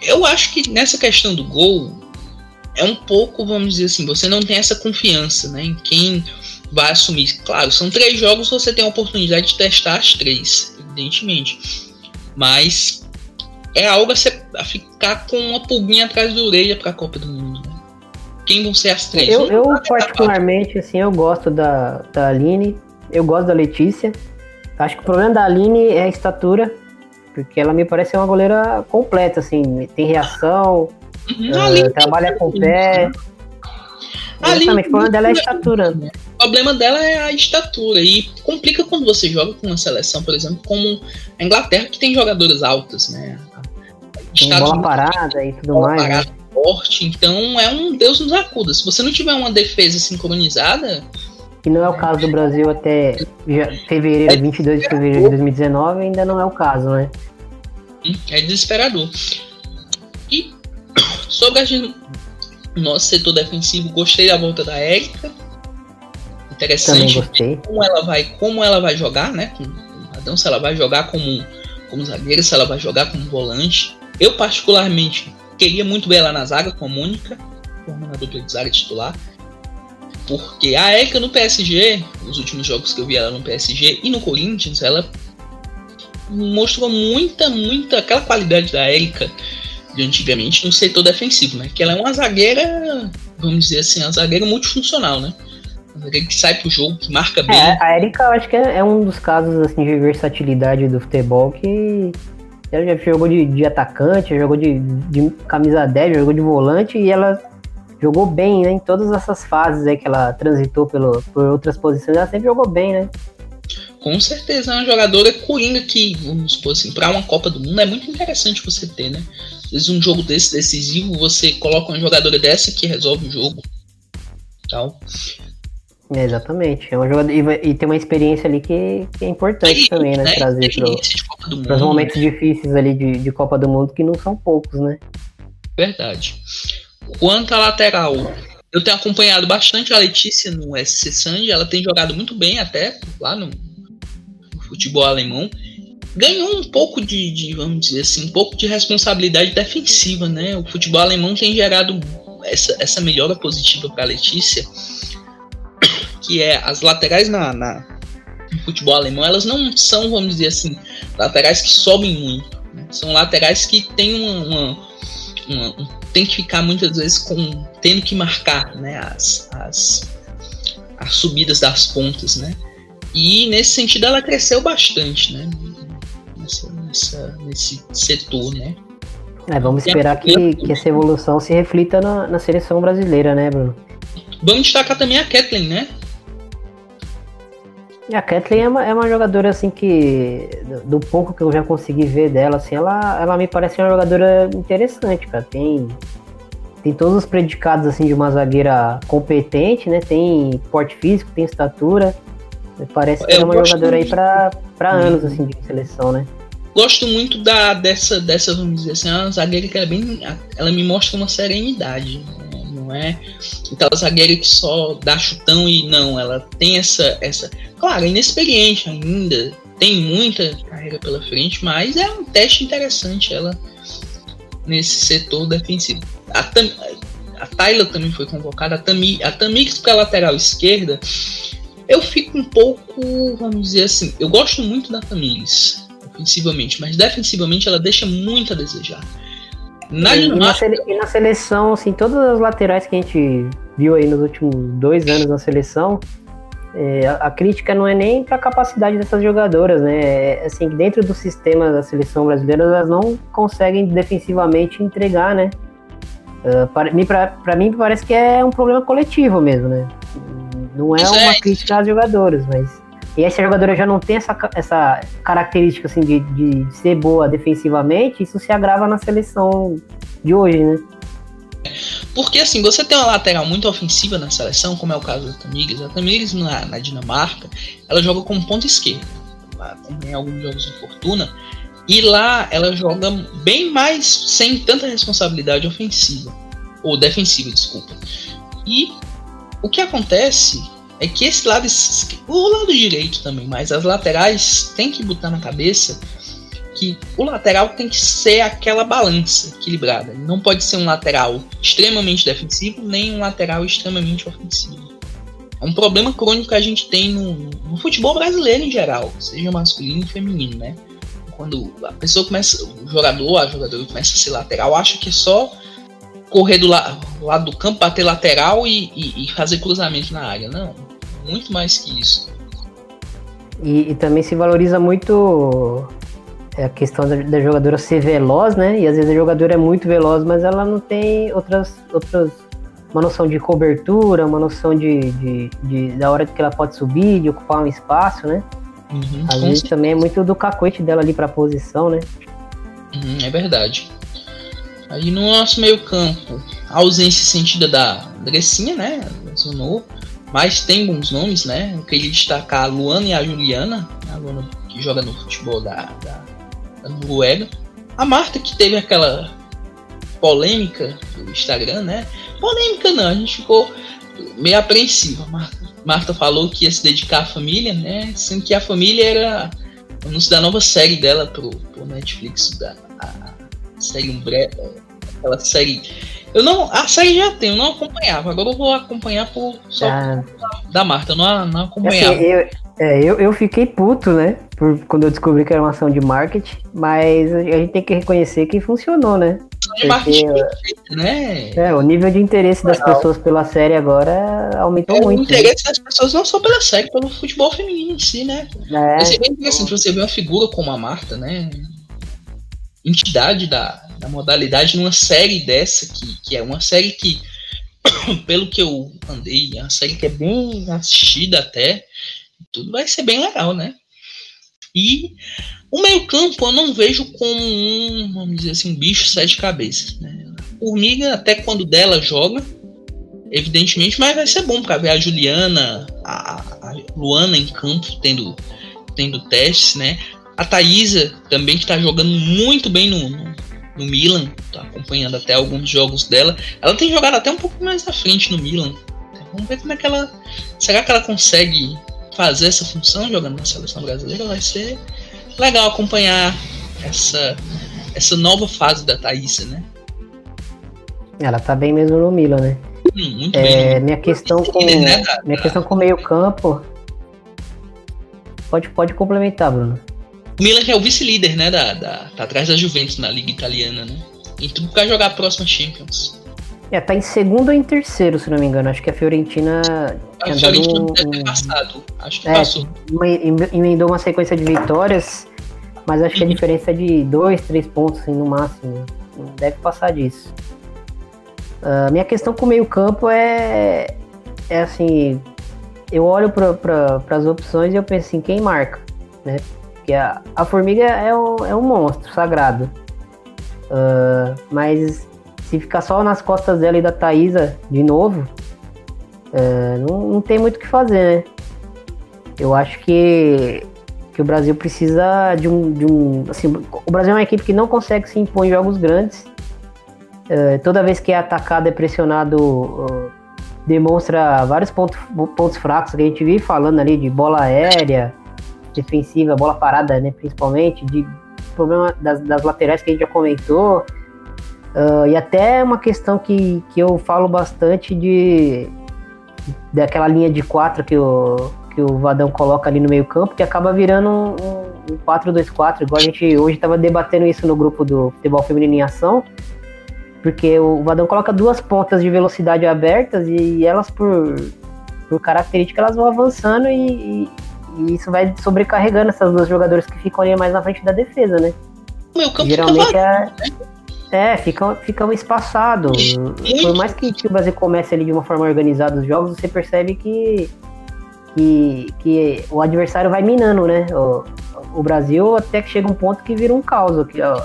Eu acho que nessa questão do gol é um pouco, vamos dizer assim, você não tem essa confiança, né, em quem vai assumir. Claro, são três jogos, você tem a oportunidade de testar as três, evidentemente. Mas é algo a ficar com uma pulguinha atrás da orelha para a Copa do Mundo. Né? Quem vão ser as três? Eu, eu particularmente, assim, eu gosto da, da Aline, eu gosto da Letícia. Acho que o problema da Aline é a estatura. Porque ela me parece uma goleira completa, assim, tem reação, uh, trabalha com o pé. Exatamente, o problema dela é a estatura. O problema dela é a estatura. E complica quando você joga com uma seleção, por exemplo, como a Inglaterra, que tem jogadoras altas, né? Estados bola parada e tudo mais. Né? Parada né? forte, então é um Deus nos acuda. Se você não tiver uma defesa sincronizada. E não é o caso do Brasil até fevereiro, 22 de fevereiro de 2019, ainda não é o caso, né? É desesperador. E sobre a gente, nosso setor defensivo, gostei da volta da Érica. Interessante como ela vai, como ela vai jogar, né? Com Adão, se ela vai jogar como, como zagueira, se ela vai jogar como volante. Eu particularmente queria muito ver ela na zaga com a Mônica, formando a dupla de zaga titular. Porque a Érica no PSG, nos últimos jogos que eu vi ela no PSG e no Corinthians, ela mostrou muita, muita aquela qualidade da Érica de antigamente no setor defensivo, né? Que ela é uma zagueira, vamos dizer assim, uma zagueira multifuncional, né? Uma zagueira que sai pro jogo, que marca bem. É, a Erika, eu acho que é, é, um dos casos assim, de versatilidade do futebol que ela já jogou de, de atacante, jogou de, de camisa 10, jogou de volante e ela jogou bem, né? Em todas essas fases aí que ela transitou pelo, por outras posições, ela sempre jogou bem, né? Com certeza, é uma jogadora coringa que, vamos supor assim, para uma Copa do Mundo é muito interessante você ter, né? Às vezes um jogo desse decisivo, você coloca uma jogadora dessa que resolve o jogo. Tal. É, exatamente. É uma jogadora, e, e, tem uma experiência ali que, que é importante também, né? né? Trazer para os momentos difíceis ali de, de Copa do Mundo, que não são poucos, né? Verdade. Quanto à lateral, eu tenho acompanhado bastante a Letícia no SC Sand, ela tem jogado muito bem até lá no, futebol alemão, ganhou um pouco de, de, vamos dizer assim, um pouco de responsabilidade defensiva, né? O futebol alemão tem gerado essa, essa melhora positiva para Letícia, que é as laterais na, na, no futebol alemão, elas não são, vamos dizer assim, laterais que sobem muito. Né? São laterais que têm uma, uma, uma, tem que ficar muitas vezes com tendo que marcar, né? As, as, as subidas das pontas, né? E nesse sentido ela cresceu bastante, né? Nessa, nessa, nesse setor, né? É, vamos esperar que, que essa evolução se reflita na, na seleção brasileira, né, Bruno? Vamos destacar também a Kathleen, né? A Kathleen é uma, é uma jogadora assim que, do pouco que eu já consegui ver dela, assim, ela, ela me parece uma jogadora interessante, cara. Tem, tem todos os predicados assim de uma zagueira competente, né? Tem porte físico, tem estatura. Parece que é uma jogadora aí para anos assim de seleção, né? Gosto muito da dessa dessa vamos dizer assim, uma zagueira que é bem, ela me mostra uma serenidade, né? É aquela zagueira que só dá chutão e não, ela tem essa essa, claro, inexperiente ainda, tem muita carreira pela frente, mas é um teste interessante ela nesse setor defensivo. A, Tam, a Tayla também foi convocada, a, Tami, a Tamix para lateral esquerda eu fico um pouco, vamos dizer assim, eu gosto muito da Tamires, ofensivamente, mas defensivamente ela deixa muito a desejar. Na e, na e na seleção, assim, todas as laterais que a gente viu aí nos últimos dois anos na seleção, é, a, a, crítica não é nem para a capacidade dessas jogadoras, né? É, assim, dentro do sistema da seleção brasileira, elas não conseguem defensivamente entregar, né? Uh, para mim, parece que é um problema coletivo mesmo, né? Não é uma crítica às jogadoras, mas. E essa jogadora já não tem essa, essa característica assim, de, de ser boa defensivamente, isso se agrava na seleção de hoje, né? Porque assim, você tem uma lateral muito ofensiva na seleção, como é o caso da Tamires. A Tamires na, na Dinamarca, ela joga como ponta esquerda. Tem alguns jogos de fortuna. E lá ela joga bem mais sem tanta responsabilidade ofensiva. Ou defensiva, desculpa. E o que acontece é que esse lado, o lado direito também, mas as laterais tem que botar na cabeça que o lateral tem que ser aquela balança equilibrada. Não pode ser um lateral extremamente defensivo, nem um lateral extremamente ofensivo. É um problema crônico que a gente tem no, no futebol brasileiro em geral, seja masculino e feminino, né? Quando a pessoa começa, o jogador, a jogadora começa a ser lateral, acha que é só correr do la lado do campo, bater lateral e, e, e, fazer cruzamento na área. Não, muito mais que isso. E, e também se valoriza muito a questão da, da, jogadora ser veloz, né? E às vezes a jogadora é muito veloz, mas ela não tem outras, outras uma noção de cobertura, uma noção de, de, de da hora que ela pode subir, de ocupar um espaço, né? Uhum, às vezes também é muito do cacoete dela ali para a posição, né? Uhum, é verdade. Aí no nosso meio campo, a ausência sentida da Grecinha, né? Lesionou. Mas tem bons nomes, né? Eu queria destacar a Luana e a Juliana, a Luana que joga no futebol da, da, da Noruega. A Marta que teve aquela polêmica do Instagram, né? Polêmica não, a gente ficou meio apreensiva. Marta, Marta falou que ia se dedicar à família, né? Sendo que a família era o anúncio da nova série dela pro, pro Netflix, da a série Umbrella, aquela série. Eu não. A série já tem, eu não acompanhava. Agora eu vou acompanhar por só ah. da Marta, eu não, não acompanhava. Assim, eu, é, eu, eu fiquei puto, né? Por, quando eu descobri que era uma ação de marketing, mas a gente tem que reconhecer que funcionou, né? Porque, né? É, o nível de interesse das pessoas pela série agora aumentou é, muito. O interesse né? das pessoas não só pela série, pelo futebol feminino em si, né? É, é bem interessante você ver uma figura como a Marta, né? Entidade da, da modalidade numa série dessa, que, que é uma série que, (coughs) pelo que eu andei, é uma série que é bem assistida até, tudo vai ser bem legal, né? E o meio-campo eu não vejo como um, vamos dizer assim, um bicho sete cabeças. Né? Formiga, até quando dela joga, evidentemente, mas vai ser bom para ver a Juliana, a, a, Luana em campo tendo, tendo testes, né? A Thaisa também que está jogando muito bem no, no, no Milan, tá acompanhando até alguns jogos dela. Ela tem jogado até um pouco mais à frente no Milan. Vamos ver como é que ela. Será que ela consegue fazer essa função jogando na seleção brasileira? Vai ser legal acompanhar essa, essa nova fase da Thaísa, né? Ela tá bem mesmo no Milan, né? Hum, muito é, bem. Minha questão com né, minha questão com meio campo pode pode complementar, Bruno. O Milan é o vice-líder, né? Da, da, tá atrás da Juventus na liga italiana, né? E tudo pra jogar a próxima Champions. É, tá em segundo ou em terceiro, se não me engano. Acho que a Fiorentina a Fiorentina um, deve ter passado. Acho que é, passou. Emendou uma sequência de vitórias, mas acho que a uhum. diferença é de dois, três pontos assim, no máximo. Não deve passar disso. Uh, minha questão com o meio campo é, é assim, eu olho para pra, as opções e eu penso assim, quem marca, né? Porque a, a formiga é um, é um monstro sagrado. Uh, mas se ficar só nas costas dela e da Thaisa de novo, é, não, não, tem muito o que fazer, né? Eu acho que, que o Brasil precisa de um, de um. Assim, o Brasil é uma equipe que não consegue se impor em jogos grandes. É, toda vez que é atacado, é pressionado, uh, demonstra vários pontos, pontos fracos que a gente vive falando ali de bola aérea, defensiva, bola parada, né? Principalmente, de problema das, das laterais que a gente já comentou. Uh, e até uma questão que, que eu falo bastante de daquela linha de quatro que o, que o Vadão coloca ali no meio campo, que acaba virando um, um 4-2-4, igual a gente hoje estava debatendo isso no grupo do Futebol Feminino em Ação, porque o Vadão coloca duas pontas de velocidade abertas e elas, por, por característica, elas vão avançando e, e, e isso vai sobrecarregando essas duas jogadoras que ficam ali mais na frente da defesa, né? Meu campo Geralmente é... Né? É, fica, fica um espaçado. Por mais que, que, o Brasil comece ali de uma forma organizada os jogos, você percebe que, que, que o adversário vai minando, né? O, o Brasil até que chega um ponto que vira um caos, que, ó,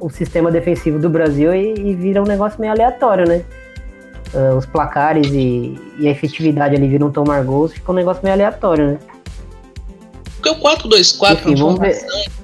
o sistema defensivo do Brasil e, e, vira um negócio meio aleatório, né? Uh, os placares e, e, a efetividade ali viram tomar gols, fica um negócio meio aleatório, né? Porque o 4-2-4 é uma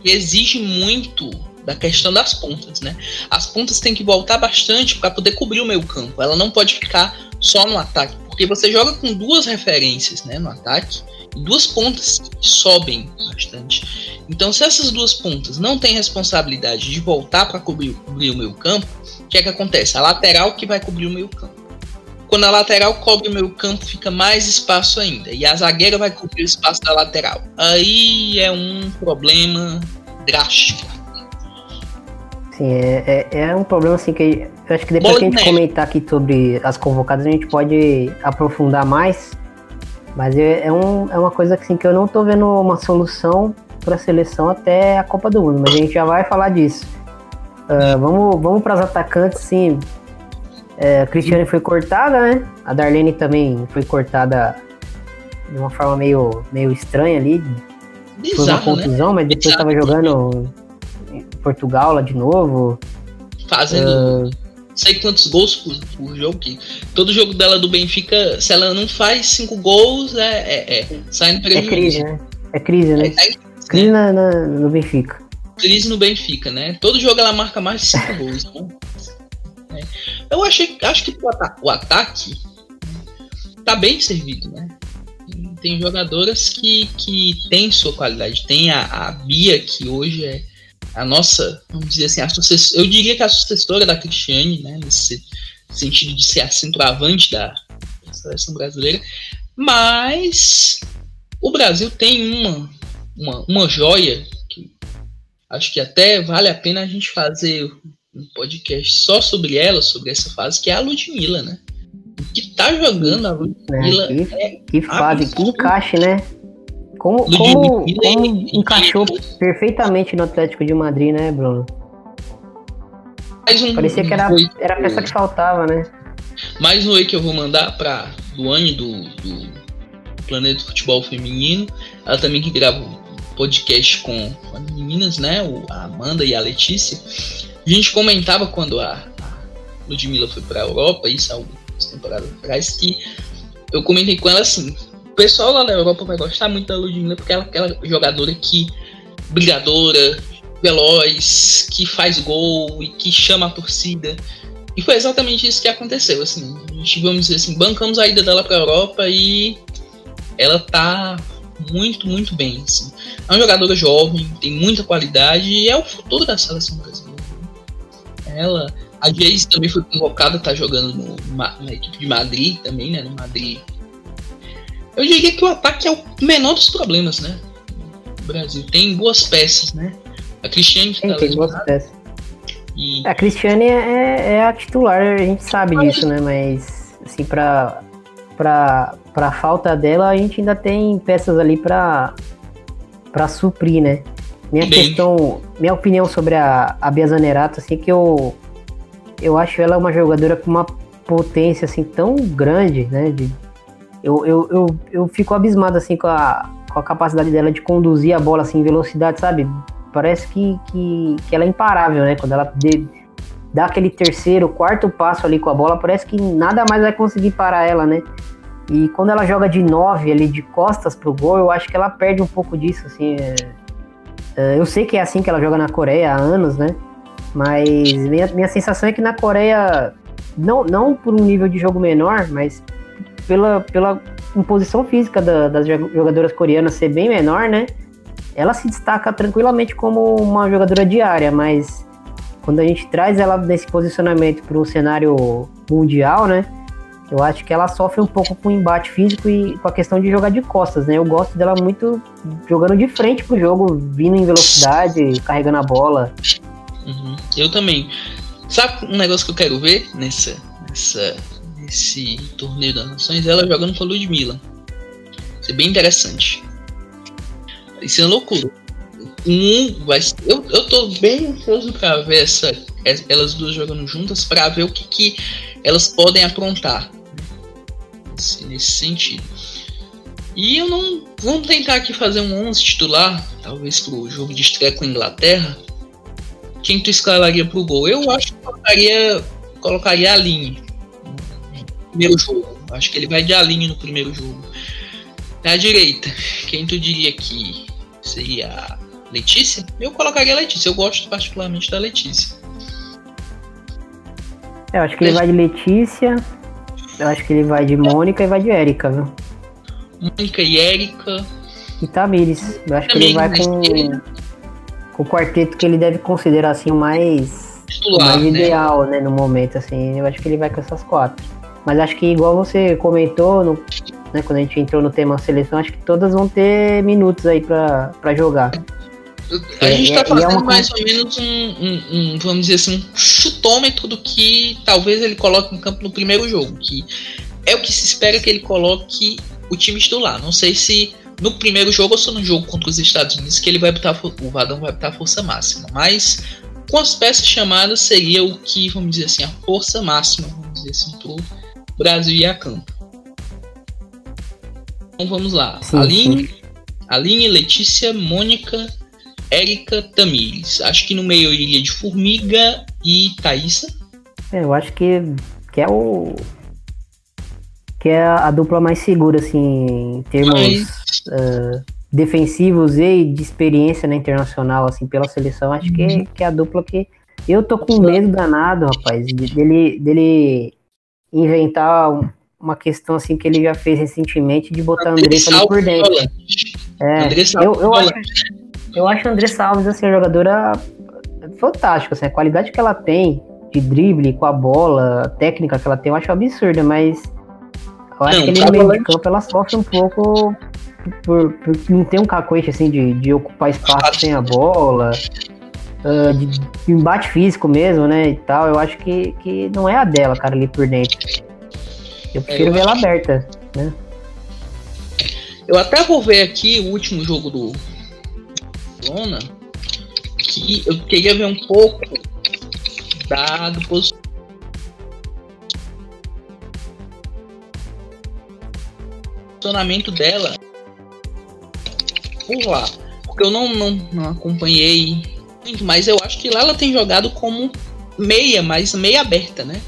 que exige muito da questão das pontas, né? As pontas têm que voltar bastante para poder cobrir o meio campo. Ela não pode ficar só no ataque, porque você joga com duas referências, né, no ataque, e duas pontas que sobem bastante. Então, se essas duas pontas não têm responsabilidade de voltar para cobrir, cobrir, o meio campo, o que é que acontece? A lateral que vai cobrir o meio campo. Quando a lateral cobre o meio campo, fica mais espaço ainda. E a zagueira vai cobrir o espaço da lateral. Aí é um problema drástico. Sim, é, é, é, um problema assim que eu acho que depois que a gente comentar aqui sobre as convocadas, a gente pode aprofundar mais. Mas é, é, um, é uma coisa assim, que eu não tô vendo uma solução para a seleção até a Copa do Mundo, mas a gente já vai falar disso. Uh, vamos vamos para as atacantes, sim. É, a Cristiane foi cortada, né? A Darlene também foi cortada de uma forma meio, meio estranha ali. Bizarro, foi uma né? contusão, né? mas depois estava jogando Portugal lá de novo. fazendo. Uh sei quantos gols por, por, jogo. Que todo jogo dela do Benfica, se ela não faz cinco gols, é, é, é sai no prejuízo. É crise, né? É crise, né? É, é crise na, na, no Benfica. Crise no Benfica, né? Todo jogo ela marca mais de cinco (laughs) gols. Né? Eu achei, acho que o, ata o ataque tá bem servido, né? Tem jogadoras que, que tem sua qualidade. Tem a, a Bia, que hoje é a nossa, vamos dizer assim, a sucessora, eu diria que a sucessora da Cristiane, né, nesse sentido de ser a centroavante da, da seleção brasileira, mas o Brasil tem uma, uma, uma joia que acho que até vale a pena a gente fazer um podcast só sobre ela, sobre essa fase, que é a Ludmilla, né? O que tá jogando a Ludmilla é, que, é que fase, que encaixe, né? Como, como, como encaixou perfeitamente no Atlético de Madrid, né, Bruno? Um, Parecia que era, era a peça que faltava, né? Mais um oi que eu vou mandar pra Luane do, do Planeta Futebol Feminino. Ela também que grava um podcast com, com as meninas, né? A Amanda e a Letícia. A gente comentava quando a, a Ludmilla foi pra Europa, isso há algumas temporadas atrás, que eu comentei com ela assim, pessoal lá na Europa vai gostar muito da Ludmilla porque ela é aquela jogadora que brigadora, veloz, que faz gol e que chama a torcida. E foi exatamente isso que aconteceu, assim. A gente, vamos dizer assim, bancamos a ida dela para a Europa e ela tá muito, muito bem, assim. É uma jogadora jovem, tem muita qualidade e é o futuro da seleção brasileira. Ela, a Geise também foi convocada, tá jogando no, na equipe de Madrid também, né, no Madrid eu diria que o ataque é o menor dos problemas, né? O Brasil tem boas peças, né? A Cristiane tem, tá tem boas peças. E... A Cristiane é, é, é, a titular, a gente sabe Mas... disso, né? Mas, assim, pra, pra, pra falta dela, a gente ainda tem peças ali pra, pra suprir, né? Minha Bem... questão, minha opinião sobre a, a Bia Zanerato, assim, que eu, eu acho ela uma jogadora com uma potência, assim, tão grande, né? De, eu, eu, eu, eu fico abismado assim com a, com a capacidade dela de conduzir a bola assim em velocidade, sabe? Parece que, que, que ela é imparável, né? Quando ela de, dá aquele terceiro, quarto passo ali com a bola, parece que nada mais vai conseguir parar ela, né? E quando ela joga de nove ali, de costas pro gol, eu acho que ela perde um pouco disso, assim. É, é, eu sei que é assim que ela joga na Coreia há anos, né? Mas minha, minha sensação é que na Coreia, não, não por um nível de jogo menor, mas pela, pela composição física da, das jogadoras coreanas ser bem menor, né? Ela se destaca tranquilamente como uma jogadora diária, mas quando a gente traz ela nesse posicionamento para o cenário mundial, né? Eu acho que ela sofre um pouco com o embate físico e com a questão de jogar de costas, né? Eu gosto dela muito jogando de frente pro jogo, vindo em velocidade, carregando a bola. Uhum. Eu também. Sabe um negócio que eu quero ver nessa, nessa esse torneio das nações, ela jogando com a Ludmilla. Isso é bem interessante. Isso é loucura. Um vai, eu, eu tô bem ansioso pra ver essa, elas duas jogando juntas, para ver o que, que elas podem aprontar nesse, nesse sentido. E eu não. Vamos tentar aqui fazer um 11 titular, talvez pro jogo de estreia com a Inglaterra. Quem tu escalaria pro gol? Eu acho que colocaria, colocaria a linha primeiro jogo. Acho que ele vai de alinho no primeiro jogo. Na direita, quem tu diria que seria a Letícia? Eu colocaria a Letícia. Eu gosto particularmente da Letícia. Eu acho que ele vai de Letícia. Eu acho que ele vai de Mônica e vai de Érica, viu? Mônica e Érica. E Tamires. Eu acho que ele vai com, com o quarteto que ele deve considerar assim o mais, Titular, mais né? ideal, né? No momento, assim. Eu acho que ele vai com essas quatro. Mas acho que igual você comentou, no, né, quando a gente entrou no tema seleção, acho que todas vão ter minutos aí para jogar. A gente está é, fazendo é uma... mais ou menos um, um, um, vamos dizer assim, um chutômetro do que talvez ele coloque no campo no primeiro jogo, que é o que se espera que ele coloque o time titular. Não sei se no primeiro jogo ou só no jogo contra os Estados Unidos que ele vai botar o Vadão vai botar a força máxima, mas com as peças chamadas seria o que, vamos dizer assim, a força máxima, vamos dizer assim, pro Brasil ia a campo. Então vamos lá. Sim, Aline, sim. Aline, Letícia, Mônica Érica Tamires. Acho que no meio eu iria de Formiga e Thaísa. É, eu acho que, que é o. Que é a dupla mais segura, assim, em termos Mas... uh, defensivos e de experiência na internacional, assim, pela seleção. Acho que, uhum. que é a dupla que. Eu tô com medo danado, rapaz, dele, dele inventar uma questão assim que ele já fez recentemente de botar Andressa ali por dentro. É, eu, eu, acho, eu acho a Andressa Alves assim, jogadora fantástica, assim, a qualidade que ela tem de drible com a bola, a técnica que ela tem, eu acho absurda, mas eu acho não, que ele no meio de campo ela sofre um pouco por, por não ter um cacoete assim de, de ocupar espaço sem a bola. Uh, de, de, embate físico mesmo, né? E tal, eu acho que, que não é a dela, cara, ali por dentro. Eu prefiro é, eu ver ela aberta, né? Eu até vou ver aqui o último jogo do Que eu queria ver um pouco da, do posicionamento dela por lá. Porque eu não, não, não acompanhei mas eu acho que lá ela tem jogado como meia, mas meia aberta, né?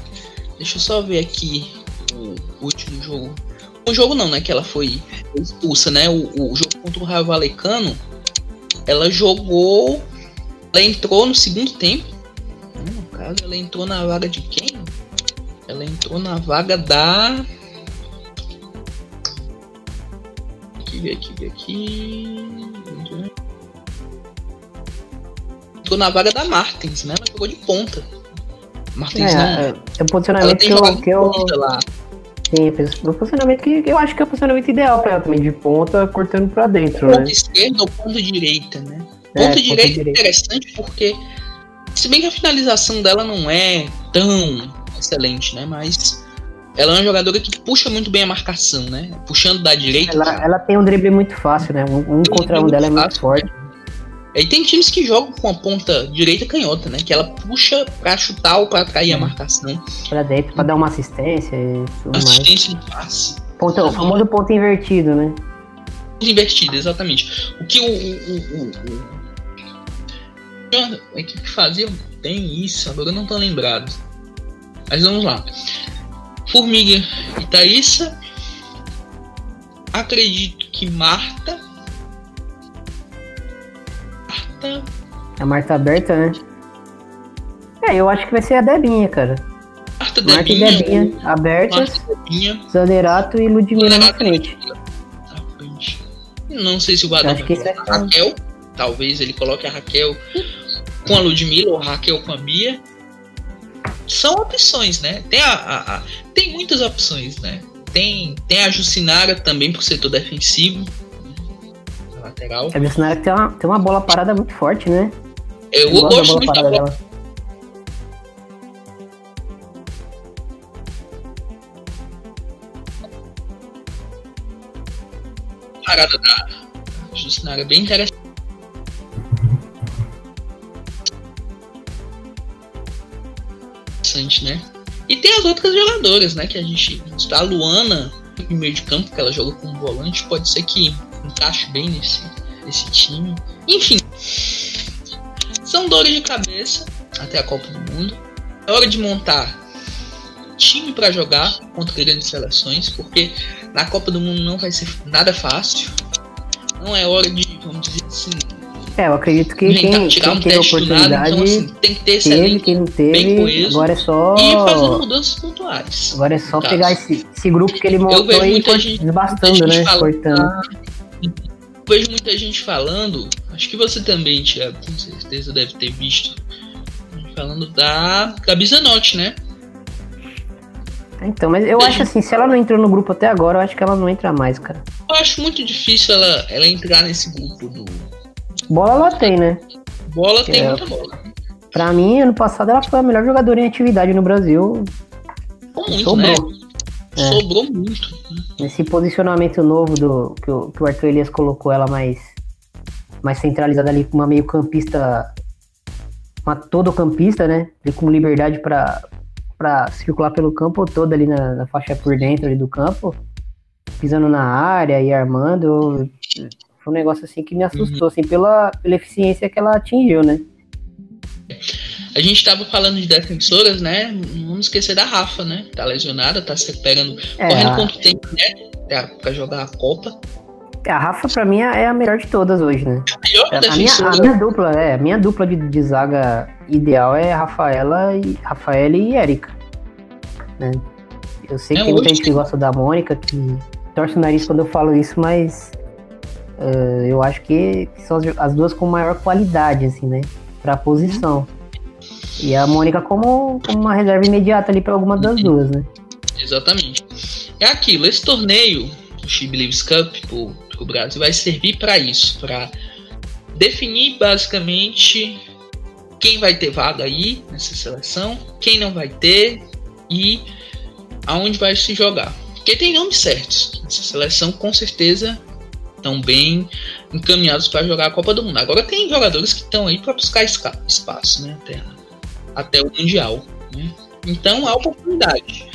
Deixa eu só ver aqui o último jogo. O jogo não, né? Que ela foi expulsa, né? O, o jogo contra o Raio Valecano, ela jogou. Ela entrou no segundo tempo. No caso, ela entrou na vaga de quem? Ela entrou na vaga da. Aqui, aqui, aqui. Entrou na vaga da Martins, né? Ela jogou de ponta. Martins é, não. É, é posicionamento que eu, que eu, lá. Sim, o funcionamento que, eu acho que é o funcionamento ideal para ela também, de ponta cortando para dentro, ponto né? esquerda ou ponta direita, né? É, ponta direita é interessante porque, se bem que a finalização dela não é tão excelente, né? Mas ela é uma jogadora que puxa muito bem a marcação, né? Puxando da direita. Ela, ela tem um drible muito fácil, né? Um, um contra um dela é muito forte. Aí tem times que jogam com a ponta direita canhota, né? Que ela puxa pra chutar ou pra atrair a marcação. Pra dentro, pra dar uma assistência e tudo assistência mais. passe. Ponto, o famoso ponto invertido, né? Invertido, exatamente. O que o, o, o, o... a equipe fazia tem isso, agora eu não tô lembrado. Mas vamos lá. Formiga e Thaísa. Acredito que Marta Marta. A Marta aberta, né? É, eu acho que vai ser a Debinha, cara. Marta, Marta Debinha, e Debinha abertas. Zanerato e Ludmilla na frente. Não sei se o Badão vai é a Raquel. Talvez ele coloque a Raquel com a Ludmilla ou a Raquel com a Bia. São opções, né? Tem, a, a, a, tem muitas opções, né? Tem, tem a Jucinara também pro setor defensivo lateral. A Bolsonaro tem uma, tem uma bola parada muito forte, né? Eu, eu gosto muito da bola. Dela. Parada da Justinara bem interessante. né? E tem as outras jogadoras, né? Que a gente. A Luana, no meio de campo, que ela joga como volante, pode ser que encaixe bem nesse, nesse time. Enfim, são dores de cabeça até a Copa do Mundo. É hora de montar time para jogar contra grandes seleções, porque na Copa do Mundo não vai ser nada fácil. Não é hora de, vamos dizer assim. É, eu acredito que quem, tirar quem um teve oportunidade nada, então, assim, tem que ter esse teve, quem não teve, bem coeso agora é só e fazer mudanças pontuais. Agora é só pegar esse, esse grupo que ele montou e ir desbastando, né? Cortando vejo muita gente falando, acho que você também, Thiago, com certeza deve ter visto, falando da Gabi Zanotti, né? Então, mas eu acho assim, se ela não entrou no grupo até agora, eu acho que ela não entra mais, cara. Eu acho muito difícil ela, ela entrar nesse grupo do. Bola ela tem, né? Bola tem é, muita bola. Pra mim, ano passado ela foi a melhor jogadora em atividade no Brasil. muito, Sobrou. né? É. Sobrou muito. Esse posicionamento novo do que o, que o Arthur Elias colocou ela mais, mais centralizada ali com uma meio campista, uma todo campista, né? E com liberdade para circular pelo campo todo ali na, na, faixa por dentro ali do campo, pisando na área e armando. Foi um negócio assim que me assustou, uhum. assim, pela, pela eficiência que ela atingiu, né? A gente tava falando de defensoras, né? Não vamos esquecer da Rafa, né? Tá lesionada, tá se recuperando, é, correndo quanto tempo, né? Pra, pra jogar a Copa. A Rafa, pra mim, é a melhor de todas hoje, né? A, a, minha, a minha dupla, é, a minha dupla de, de zaga ideal é Rafaela e Rafaela e Érica. Né? Eu sei é que tem muita gente que gosta da Mônica, que torce o nariz quando eu falo isso, mas uh, eu acho que são as, as, duas com maior qualidade, assim, né? Pra posição. E a Mônica como, como uma reserva imediata ali para alguma das duas, né? Exatamente. É aquilo, esse torneio, o She Believes Cup, pro Brasil, vai servir para isso, para definir basicamente quem vai ter vaga aí nessa seleção, quem não vai ter e aonde vai se jogar. Porque tem nomes certos. Essa seleção com certeza estão bem encaminhados para jogar a Copa do Mundo. Agora tem jogadores que estão aí para buscar espaço, né? Até, até o Mundial. Né? Então há oportunidade.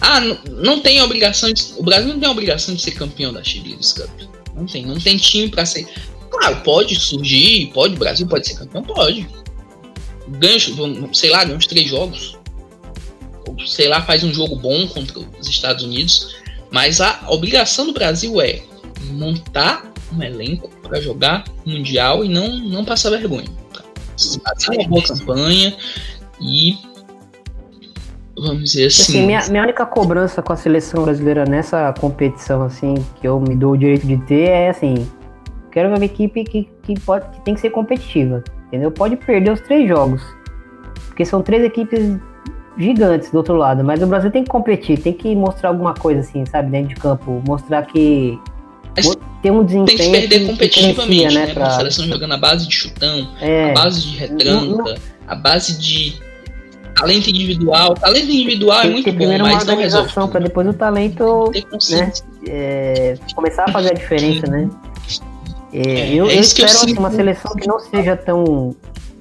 Ah, não, tem obrigação de, O Brasil não tem obrigação de ser campeão da Champions Cup. Não tem, não tem time para ser. Claro, pode surgir, pode, o Brasil pode ser campeão, pode. Gancho, sei lá, ganha uns três jogos sei lá, faz um jogo bom contra os Estados Unidos, mas a obrigação do Brasil é montar um elenco para jogar mundial e não, não passar vergonha. Fazer uma boa campanha e vamos dizer assim. assim minha, minha única cobrança com a seleção brasileira nessa competição, assim, que eu me dou o direito de ter é assim, quero ver uma equipe que, que, pode, que tem que ser competitiva, entendeu? Pode perder os três jogos, porque são três equipes gigantes do outro lado, mas o Brasil tem que competir, tem que mostrar alguma coisa assim, sabe, dentro de campo, mostrar que tem um desempenho tem que perder competitivamente, né, né pra... a seleção jogando a base de chutão, é, a base de retranca, a base de talento individual, talento individual é muito bom, primeiro mas uma organização para depois o talento, né, é, começar a fazer a diferença, né? É, é eu, é eu espero assim, uma seleção que não seja tão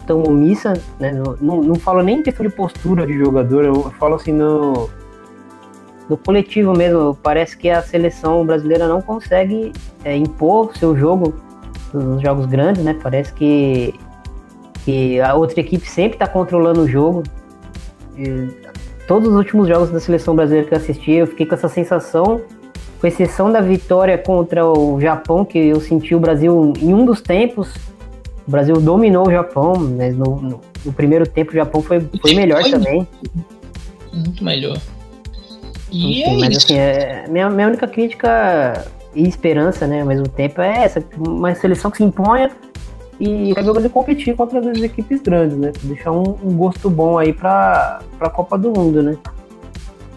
tão omissa, né? Não, não, não falo nem em questão de postura de jogador, eu falo assim no, no coletivo mesmo. Parece que a seleção brasileira não consegue é, impor seu jogo nos jogos grandes, né? Parece que, que a outra equipe sempre está controlando o jogo. E todos os últimos jogos da seleção brasileira que eu assisti, eu fiquei com essa sensação, com exceção da vitória contra o Japão, que eu senti o Brasil em um dos tempos o Brasil dominou o Japão, mas no, no, no primeiro tempo o Japão foi, foi melhor também. Muito melhor. E Enfim, é mas isso. assim, é, minha, minha única crítica e esperança, né, ao mesmo tempo, é essa, uma seleção que se imponha e o Brasil competir contra as equipes grandes, né? Deixar um, um, gosto bom aí para a Copa do Mundo, né?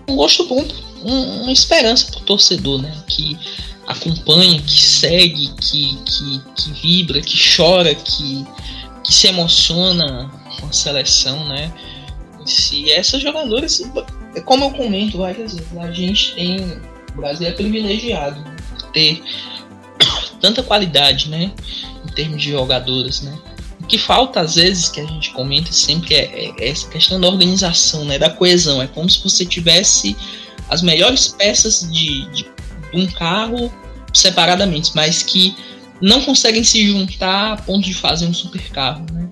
Um gosto bom, um, uma esperança pro torcedor, né? Que acompanha, que segue, que, que, que vibra, que chora, que, que se emociona com a seleção, né? Se essas jogadoras, como eu comento várias vezes, a gente tem. O Brasil é privilegiado por ter tanta qualidade, né? Em termos de jogadoras, né? O que falta às vezes, que a gente comenta sempre, é, é essa questão da organização, né? Da coesão. É como se você tivesse as melhores peças de, de um carro separadamente, mas que não conseguem se juntar a ponto de fazer um super carro, né?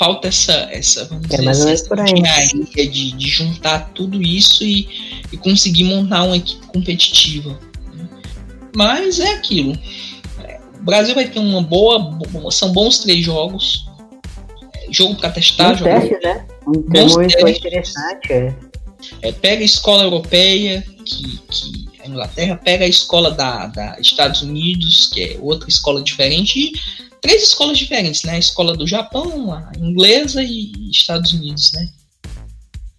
Falta essa, essa vamos é, dizer, essa engenharia de, de juntar tudo isso e, e conseguir montar uma equipe competitiva. Né? Mas é aquilo. O Brasil vai ter uma boa. São bons três jogos. Jogo para testar. Um jogo, teste, né? Um bons interessante. É. É, pega a escola europeia, que, que a Inglaterra, pega a escola da, da Estados Unidos, que é outra escola diferente, e três escolas diferentes, né? A escola do Japão, a inglesa e Estados Unidos, né?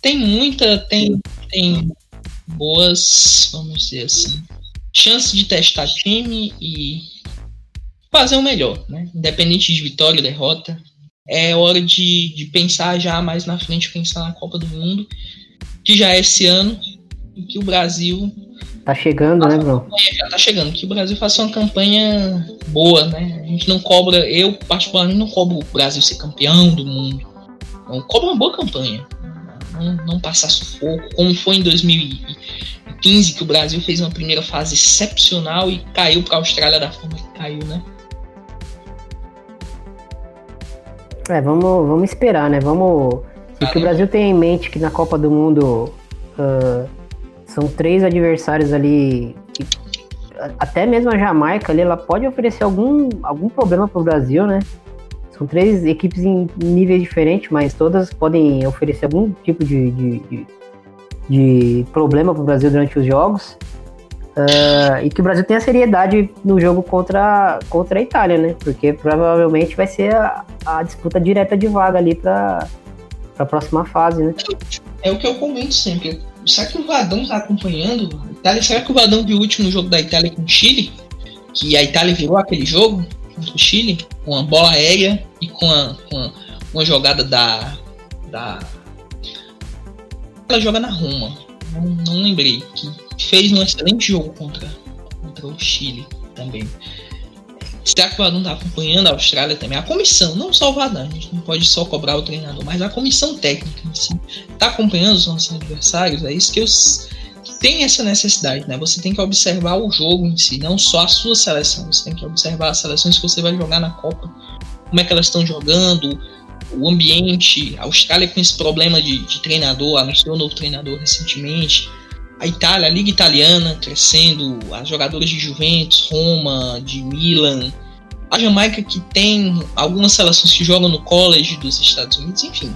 Tem muita, tem, tem boas, vamos dizer assim, chances de testar time e fazer o melhor, né? Independente de vitória ou derrota, é hora de, de pensar já mais na frente, pensar na Copa do Mundo que já é esse ano, e que o Brasil. Tá chegando, né, Bruno? Já tá chegando, que o Brasil faça uma campanha boa, né? A gente não cobra, eu particularmente não cobro o Brasil ser campeão do mundo. Não, cobra uma boa campanha. Não, não passar sufoco, como foi em 2014, 15 que o Brasil fez uma primeira fase excepcional e caiu para a Austrália da forma que caiu, né? É, vamos, vamos esperar, né? Vamos. O que o Brasil tem em mente que na Copa do Mundo uh, são três adversários ali. Que, até mesmo a Jamaica ali, ela pode oferecer algum, algum problema para o Brasil, né? São três equipes em níveis diferentes, mas todas podem oferecer algum tipo de, de, de, de problema para o Brasil durante os jogos. Uh, e que o Brasil tenha seriedade no jogo contra, contra a Itália, né? Porque provavelmente vai ser a, a disputa direta de vaga ali para a próxima fase, né? É o que eu comento sempre. Será que o Vadão tá acompanhando? Itália, será que o Vadão viu o último jogo da Itália com o Chile? Que a Itália virou aquele jogo contra o Chile? Com a bola aérea e com, a, com a, uma jogada da. da. Ela joga na Roma. Não, não lembrei. Que fez um excelente jogo contra, contra o Chile também. Será que o Vadão está acompanhando a Austrália também? A comissão, não só o Vadão, a gente não pode só cobrar o treinador, mas a comissão técnica em si. Está acompanhando os nossos adversários? É isso que eu tem essa necessidade, né? Você tem que observar o jogo em si, não só a sua seleção. Você tem que observar as seleções que você vai jogar na Copa, como é que elas estão jogando, o ambiente. A Austrália com esse problema de, de treinador, anunciou um novo treinador recentemente a Itália, a Liga Italiana crescendo, as jogadoras de Juventus, Roma, de Milan, a Jamaica que tem algumas seleções que jogam no college dos Estados Unidos, enfim.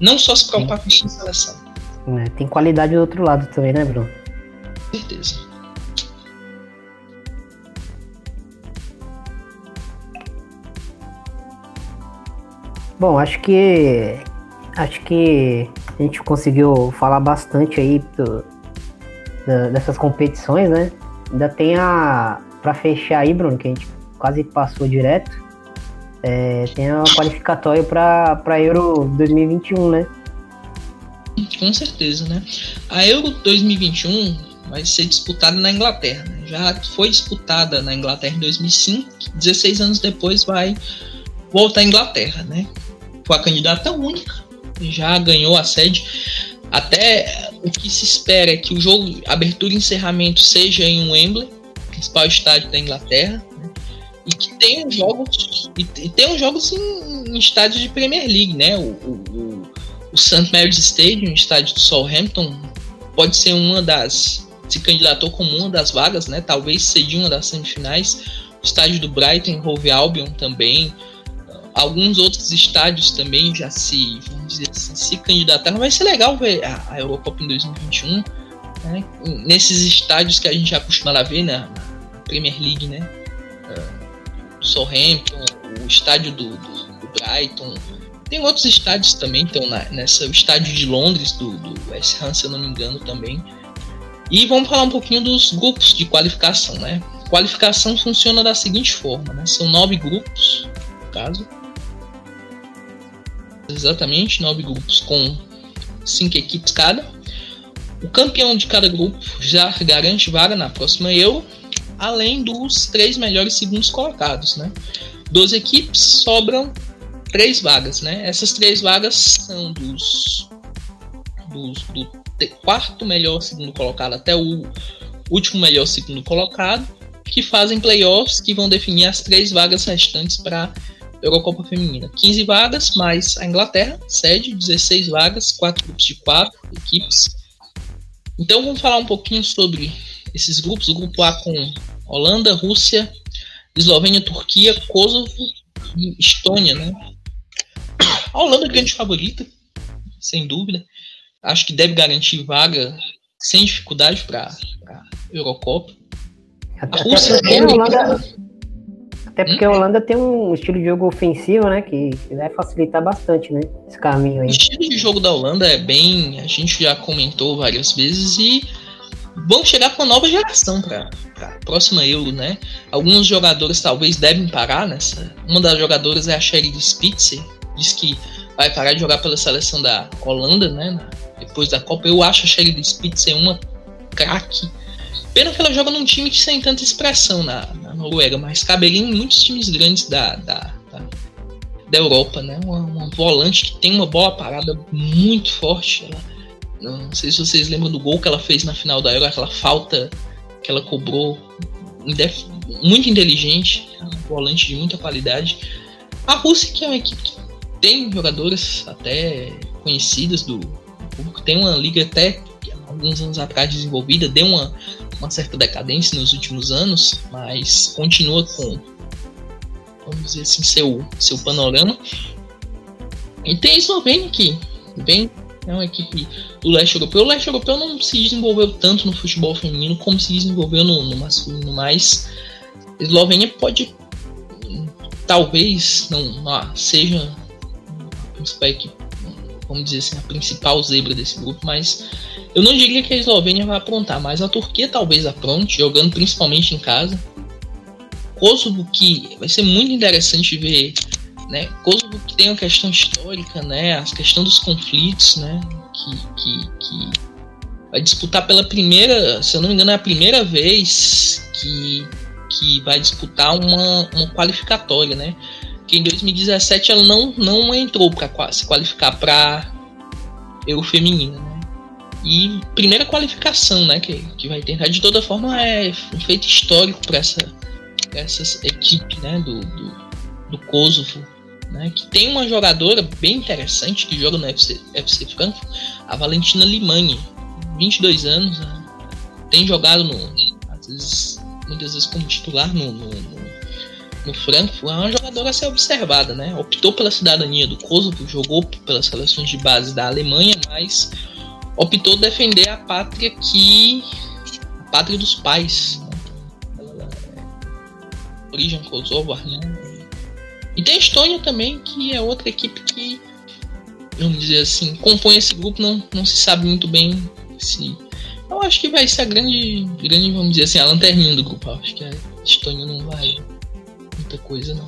Não só se preocupar com a seleção. É, tem qualidade do outro lado também, né, Bruno? Com certeza. Bom, acho que acho que a gente conseguiu falar bastante aí do, da, dessas competições, né? Ainda tem a. Pra fechar aí, Bruno, que a gente quase passou direto. É, tem a qualificatória para Euro 2021, né? Com certeza, né? A Euro 2021 vai ser disputada na Inglaterra. Né? Já foi disputada na Inglaterra em 2005, 16 anos depois vai voltar à Inglaterra, né? Foi a candidata única já ganhou a sede. Até o que se espera é que o jogo, abertura e encerramento, seja em um Wembley, principal estádio da Inglaterra, né? e que tenham jogos e, e tenham jogos em, em estádios de Premier League, né? O, o, o St. Mary's Stadium, estádio do Southampton, pode ser uma das se candidatou como uma das vagas, né? Talvez seja uma das semifinais. O estádio do Brighton, Hove Albion também, alguns outros estádios também já se, vamos dizer assim, se candidataram. Vai ser legal ver a, Eurocopa em 2021, né? nesses estádios que a gente já acostumado a ver né? na Premier League, né? Uh, Southampton, o estádio do, do, do, Brighton. Tem outros estádios também, então na, nessa o estádio de Londres do, do West Ham, se eu não me engano também. E vamos falar um pouquinho dos grupos de qualificação, né? Qualificação funciona da seguinte forma, né? São nove grupos, no caso exatamente nove grupos com cinco equipes cada. O campeão de cada grupo já garante vaga na próxima Euro, além dos três melhores segundos colocados, né? Doze equipes sobram três vagas, né? Essas três vagas são dos, dos do quarto melhor segundo colocado até o último melhor segundo colocado, que fazem playoffs que vão definir as três vagas restantes para Eurocopa Feminina. 15 vagas, mais a Inglaterra, sede, 16 vagas, 4 grupos de 4 equipes. Então vamos falar um pouquinho sobre esses grupos. O grupo A com Holanda, Rússia, Eslovênia, Turquia, Kosovo e Estônia, né? A Holanda é grande favorita, sem dúvida. Acho que deve garantir vaga sem dificuldade para a Eurocopa. A Rússia a Holanda, até porque a Holanda tem um estilo de jogo ofensivo, né? Que vai facilitar bastante, né? Esse caminho aí. O estilo de jogo da Holanda é bem. A gente já comentou várias vezes e vão chegar com uma nova geração para a próxima Euro, né? Alguns jogadores talvez devem parar nessa. Uma das jogadoras é a Sherry Spitzer, diz que vai parar de jogar pela seleção da Holanda, né? Depois da Copa. Eu acho a Sherry Spitzer uma craque Pena que ela joga num time sem tanta expressão na, na Noruega, mas caberia em muitos times grandes da, da, da, da Europa, né? Uma, uma, volante que tem uma bola parada muito forte. Ela Não sei se vocês lembram do gol que ela fez na final da Euro, aquela falta que ela cobrou muito inteligente, um volante de muita qualidade. A Rússia, que é uma equipe que tem jogadoras até conhecidas do público, tem uma liga até alguns anos atrás desenvolvida, deu uma, uma certa decadência nos últimos anos, mas continua com, vamos dizer assim, seu, seu panorama. E tem a Eslovênia que vem é uma equipe do leste europeu. O leste europeu não se desenvolveu tanto no futebol feminino como se desenvolveu no, no masculino, mas a Eslovênia pode talvez não, não seja a principal equipe, vamos dizer assim, a principal zebra desse grupo, mas eu não diria que a Eslovênia vai aprontar, mas a Turquia talvez apronte, jogando principalmente em casa. Kosovo que vai ser muito interessante ver né? Kosovo que tem uma questão histórica, né? A questão dos conflitos, né? Que, que, que vai disputar pela primeira, se eu não me engano, é a primeira vez que, que vai disputar uma, uma qualificatória, né? Que em 2017 ela não, não entrou para se qualificar para Euro Feminina, né? E primeira qualificação, né? Que, que vai tentar de toda forma é um feito histórico para essa, essa equipe, né? Do, do, do Kosovo né, que tem uma jogadora bem interessante que joga no FC, FC Frankfurt, a Valentina Limani, 22 anos, né, tem jogado no, vezes, muitas vezes como titular no, no, no, no Frankfurt, é uma jogadora a ser observada, né? Optou pela cidadania do Kosovo, jogou pelas seleções de base da Alemanha, mas optou defender a pátria que a pátria dos pais, né? É, origem kosovar, né? E tem a Estônia também, que é outra equipe que, vamos dizer assim, compõe esse grupo, não, não se sabe muito bem se. Eu acho que vai ser a grande, grande vamos dizer assim, a lanterninha do grupo. Eu acho que a Estônia não vai muita coisa, não.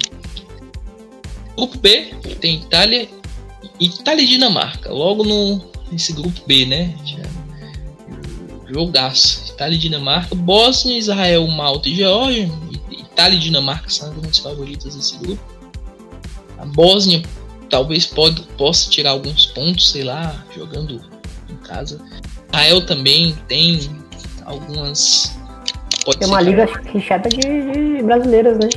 Grupo B tem Itália, Itália e Dinamarca. Logo no nesse grupo B, né? Jogaço. Itália e Dinamarca, Bósnia, Israel, Malta e Geórgia. Itália e Dinamarca são as grandes favoritas desse grupo. A Bósnia talvez pode, possa tirar alguns pontos, sei lá, jogando em casa. Israel também tem algumas. Pode tem uma liga recheada de, de, brasileiras, né?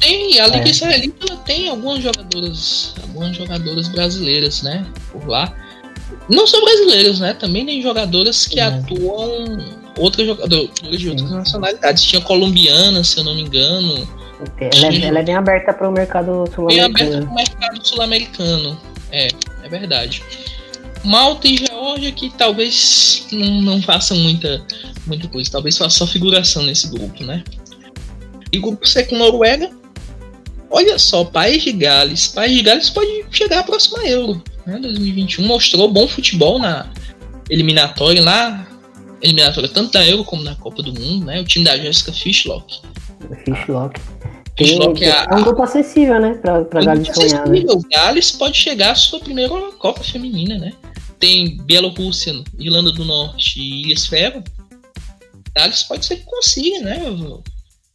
Tem, a Liga é. Israelita tem algumas jogadoras, algumas jogadoras brasileiras, né? Por lá. Não são brasileiras, né? Também tem jogadoras que é. atuam outras jogadoras de outras nacionalidades. Tinha colombiana, se eu não me engano. Ela é, ela é, bem aberta para o mercado sul-americano. Bem aberta para o mercado sul-americano. É, é verdade. Malta e Geórgia que talvez não, não façam muita, muita coisa. Talvez faça só figuração nesse grupo, né? E grupo C com Noruega. Olha só, País de Gales. País de Gales pode chegar à próxima Euro. Né? 2021 mostrou bom futebol na eliminatória lá. Eliminatória tanto da Euro como na Copa do Mundo, né? O time da Jessica Fishlock. Fishlock. Tem, é, é um grupo acessível, né? Pra, pra Gales sonhar. Né? O Gales pode chegar à sua primeira Copa Feminina, né? Tem Bielorrússia, Irlanda do Norte e Ilhas Ferro. Gales pode ser que consiga, né?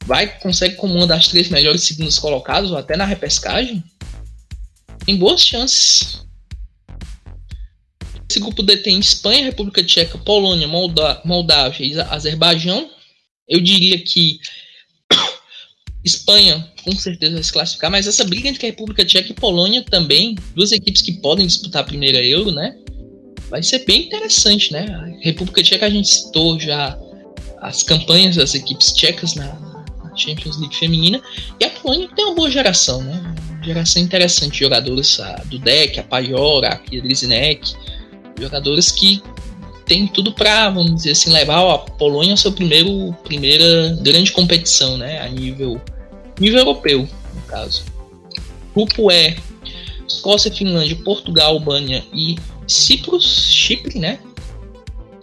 Vai, consegue como uma das três melhores segundas colocadas, ou até na repescagem. Tem boas chances. Esse grupo detém Espanha, República Tcheca, Polônia, Molda Moldávia e Azerbaijão. Eu diria que (coughs) Espanha com certeza vai se classificar, mas essa briga entre a República Tcheca e Polônia também, duas equipes que podem disputar a primeira Euro, né? Vai ser bem interessante, né? A República Tcheca a gente citou já as campanhas das equipes tchecas na Champions League feminina e a Polônia tem uma boa geração, né? Uma geração interessante de jogadores a Dudek, a Pajora, a Kidrizinek, jogadores que tem tudo para, vamos dizer assim, levar a Polônia ao seu primeiro primeira grande competição, né, a nível nível europeu, no caso. Grupo E, Escócia, Finlândia, Portugal, Albânia e Cipros, Chipre, né?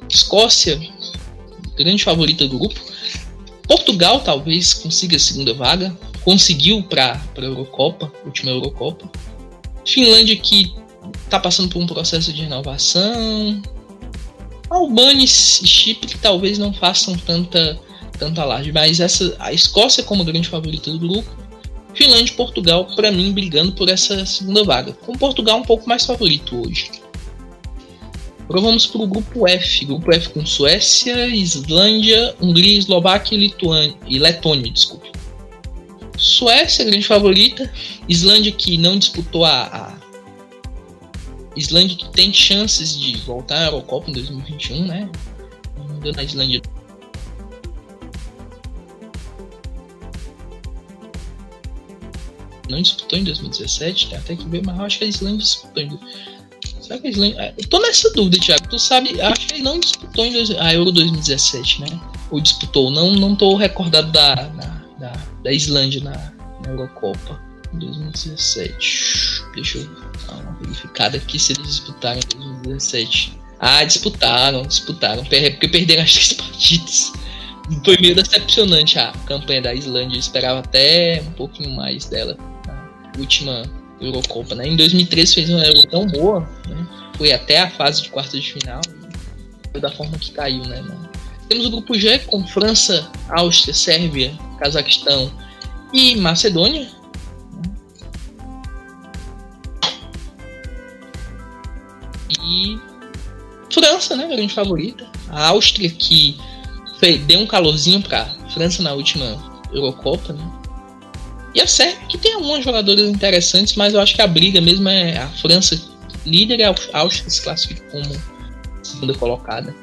Escócia, grande favorita do grupo. Portugal talvez consiga a segunda vaga, conseguiu para a Eurocopa, última Eurocopa. Finlândia que está passando por um processo de renovação. Albânia e Chipre talvez não façam tanta tanta laje, mas essa a Escócia como grande favorita do grupo, Finlândia e Portugal para mim brigando por essa segunda vaga, com Portugal um pouco mais favorito hoje. Agora vamos para o grupo F. Grupo F com Suécia, Islândia, Hungria, Eslováquia e, Lituânia, e Letônia. Desculpe. Suécia, grande favorita. Islândia que não disputou a, a. Islândia que tem chances de voltar à Eurocopa em 2021, né? Deu na Islândia não disputou em 2017, tem até que ver, mas eu acho que a Islândia disputou em. Será que a Islândia. Eu tô nessa dúvida, Thiago. Tu sabe, acho que ele não disputou em a Euro 2017, né? Ou disputou, não, não tô recordado da, da, da, da Islândia na, na Eurocopa em 2017. Deixa eu dar uma verificada aqui se eles disputaram em 2017. Ah, disputaram, disputaram. Porque perderam as (laughs) três partidas. Foi meio decepcionante a campanha da Islândia. Eu esperava até um pouquinho mais dela última Eurocopa, né? Em 2013 fez uma Euro tão boa, né? Foi até a fase de quarta de final da forma que caiu, né? Temos o grupo G com França, Áustria, Sérvia, Cazaquistão e Macedônia. E França, né? Grande favorita. A Áustria que deu um calorzinho para França na última Eurocopa, né? E a Sérvia, que tem algumas jogadoras interessantes, mas eu acho que a briga mesmo é a França líder e a Áustria se classifica como segunda colocada.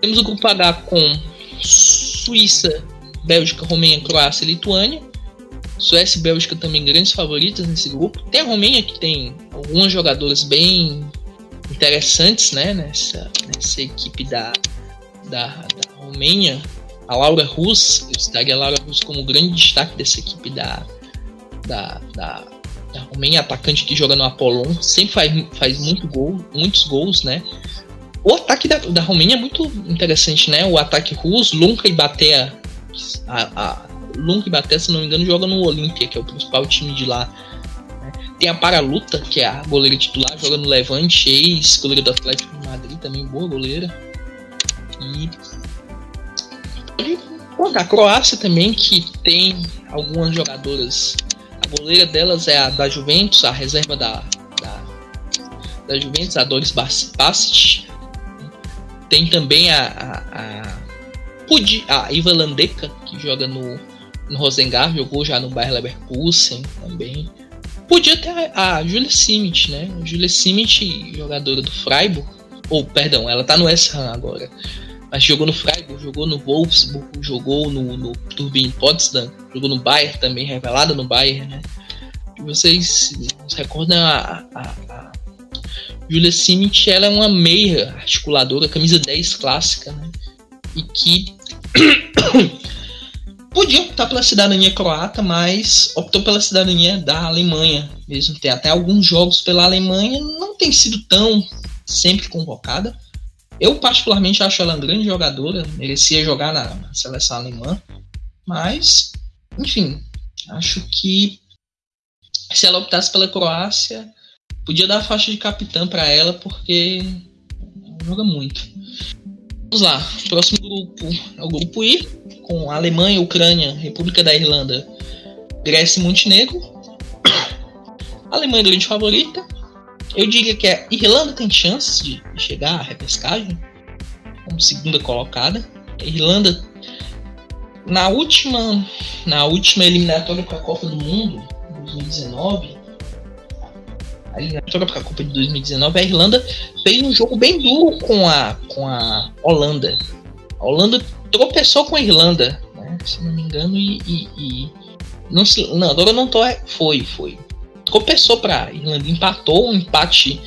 Temos o grupo H com Suíça, Bélgica, Romênia, Croácia e Lituânia. Suécia e Bélgica também grandes favoritas nesse grupo. Tem a Romênia que tem algumas jogadoras bem interessantes né, nessa, nessa equipe da, da, da Romênia a Laura Rus, eu estaria a Laura Rus como grande destaque dessa equipe da, da, da, da Romênia, atacante que joga no Apollon, sempre faz, faz muito gol, muitos gols, né? O ataque da, da Romênia é muito interessante, né? O ataque Rus, Lunka e Batea, a, a Lunka e Batea, se não me engano, joga no Olímpia, que é o principal time de lá. Né? Tem a Paraluta, que é a goleira titular, joga no Levante, ex-goleira do Atlético de Madrid, também boa goleira. E Contra a Croácia também, que tem algumas jogadoras. Goleira delas é a da Juventus, a reserva da, da, da Juventus, a Doris Bassett. Tem também a, a, a, a Iva Landeca, que joga no, no Rosengar, jogou já no Bayer Leverkusen também. Podia ter a, a Julia Simit, né? Julia Simit, jogadora do Freiburg. Ou, perdão, ela tá no West agora mas jogou no Freiburg, jogou no Wolfsburg, jogou no, no Turbine Potsdam, jogou no Bayern também, revelada no Bayern, né? E vocês se recordam a, a, a Julia Simic, ela é uma meia articuladora, camisa 10 clássica, né? E que (coughs) podia optar pela cidadania croata, mas optou pela cidadania da Alemanha mesmo. Tem até alguns jogos pela Alemanha, não tem sido tão sempre convocada, eu, particularmente, acho ela uma grande jogadora, merecia jogar na, seleção alemã, mas, enfim, acho que se ela optasse pela Croácia, podia dar a faixa de capitã para ela, porque joga muito. Vamos lá, próximo grupo é o grupo I, com Alemanha, Ucrânia, República da Irlanda, Grécia e Montenegro. A (coughs) Alemanha grande favorita, eu diria que a Irlanda tem chances de chegar à repescagem como segunda colocada. A Irlanda na última na última eliminatória para a Copa do Mundo 2019 a eliminatória para a Copa de 2019 a Irlanda fez um jogo bem duro com a com a Holanda a Holanda tropeçou com a Irlanda né, se não me engano e, e, e não, se, não agora não tô foi foi tropeçou para Irlanda, empatou um empate,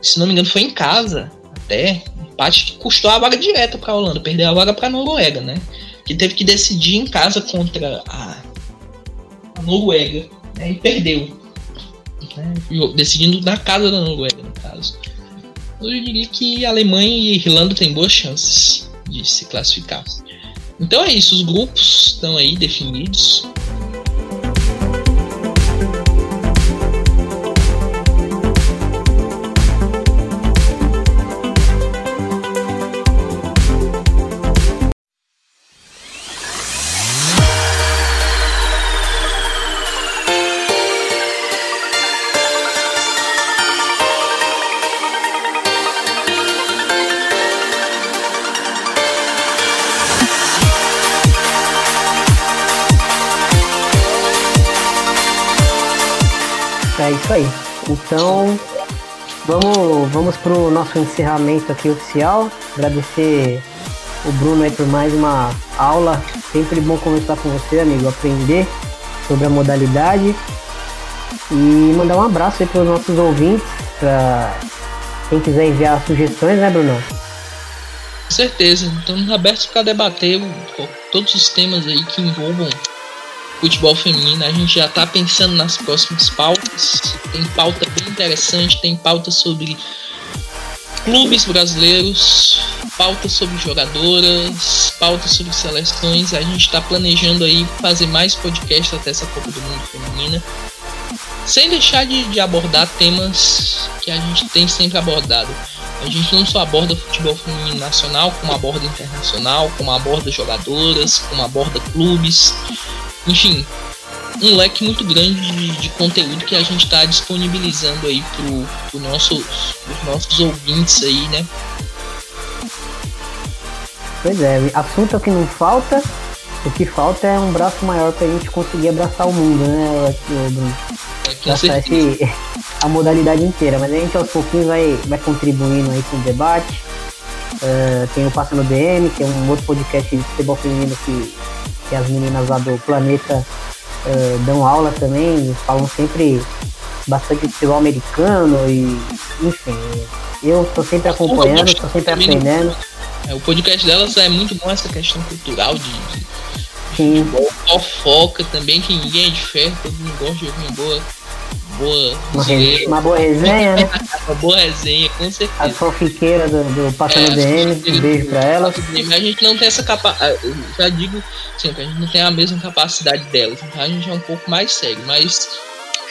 se não me engano, foi em casa até. Empate que custou a vaga direta para a Holanda, perdeu a vaga para a Noruega, né? Que teve que decidir em casa contra a, a Noruega né? e perdeu. Né? Decidindo na casa da Noruega, no caso. Eu diria que a Alemanha e a Irlanda têm boas chances de se classificar. Então é isso, os grupos estão aí definidos. Encerramento aqui oficial. Agradecer o Bruno aí por mais uma aula. Sempre bom conversar com você, amigo, aprender sobre a modalidade. E mandar um abraço aí para os nossos ouvintes, para quem quiser enviar sugestões, né, Bruno? Com certeza. Estamos abertos para debater todos os temas aí que envolvam futebol feminino. A gente já está pensando nas próximas pautas. Tem pauta bem interessante, tem pauta sobre clubes brasileiros, pauta sobre jogadoras, pauta sobre seleções. A gente está planejando aí fazer mais podcasts até essa Copa do Mundo Feminina. Sem deixar de, de abordar temas que a gente tem sempre abordado. A gente não só aborda futebol feminino nacional, como aborda internacional, como aborda jogadoras, como aborda clubes. Enfim, um leque muito grande de, de conteúdo que a gente está disponibilizando aí para pro nosso, os nossos ouvintes aí, né? Pois é, assunto que não falta, o que falta é um braço maior para a gente conseguir abraçar o mundo, né, Bruno? É, abraçar esse, (laughs) a modalidade inteira, mas a gente aos pouquinhos vai, vai contribuindo aí com o debate. Uh, tem o Passa no DM, que é um outro podcast de futebol feminino que, que as meninas lá do Planeta uh, dão aula também, falam sempre bastante de futebol americano e enfim, eu estou sempre acompanhando, estou sempre aprendendo. É, o podcast delas é muito bom essa questão cultural de, de, Sim. fofoca também, que ninguém é de ferro, todo mundo gosta de ouvir boa boa. Uma, re... uma boa resenha, né? (laughs) uma boa resenha, com certeza. As fofiqueiras do, do Passando é, DM, um beijo pra. Mas a gente não tem essa capacidade. Ah, já digo sempre, a gente não tem a mesma capacidade delas. Então a gente é um pouco mais sério. Mas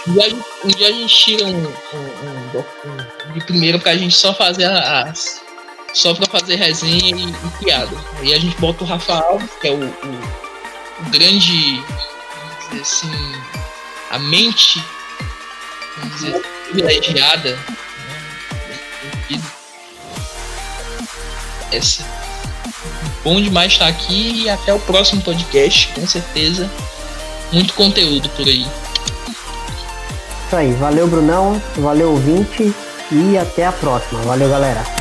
um dia, um dia a gente tira um, um, um, de primeiro pra gente só fazer as. Só pra fazer resenha e, e piada. Aí a gente bota o Rafa Alves, que é o, o, o grande. Assim, a mente privilegiada, né? Essa. Bom demais estar aqui e até o próximo podcast, com certeza. Muito conteúdo por aí. Isso aí, valeu Brunão, valeu ouvinte e até a próxima. Valeu galera.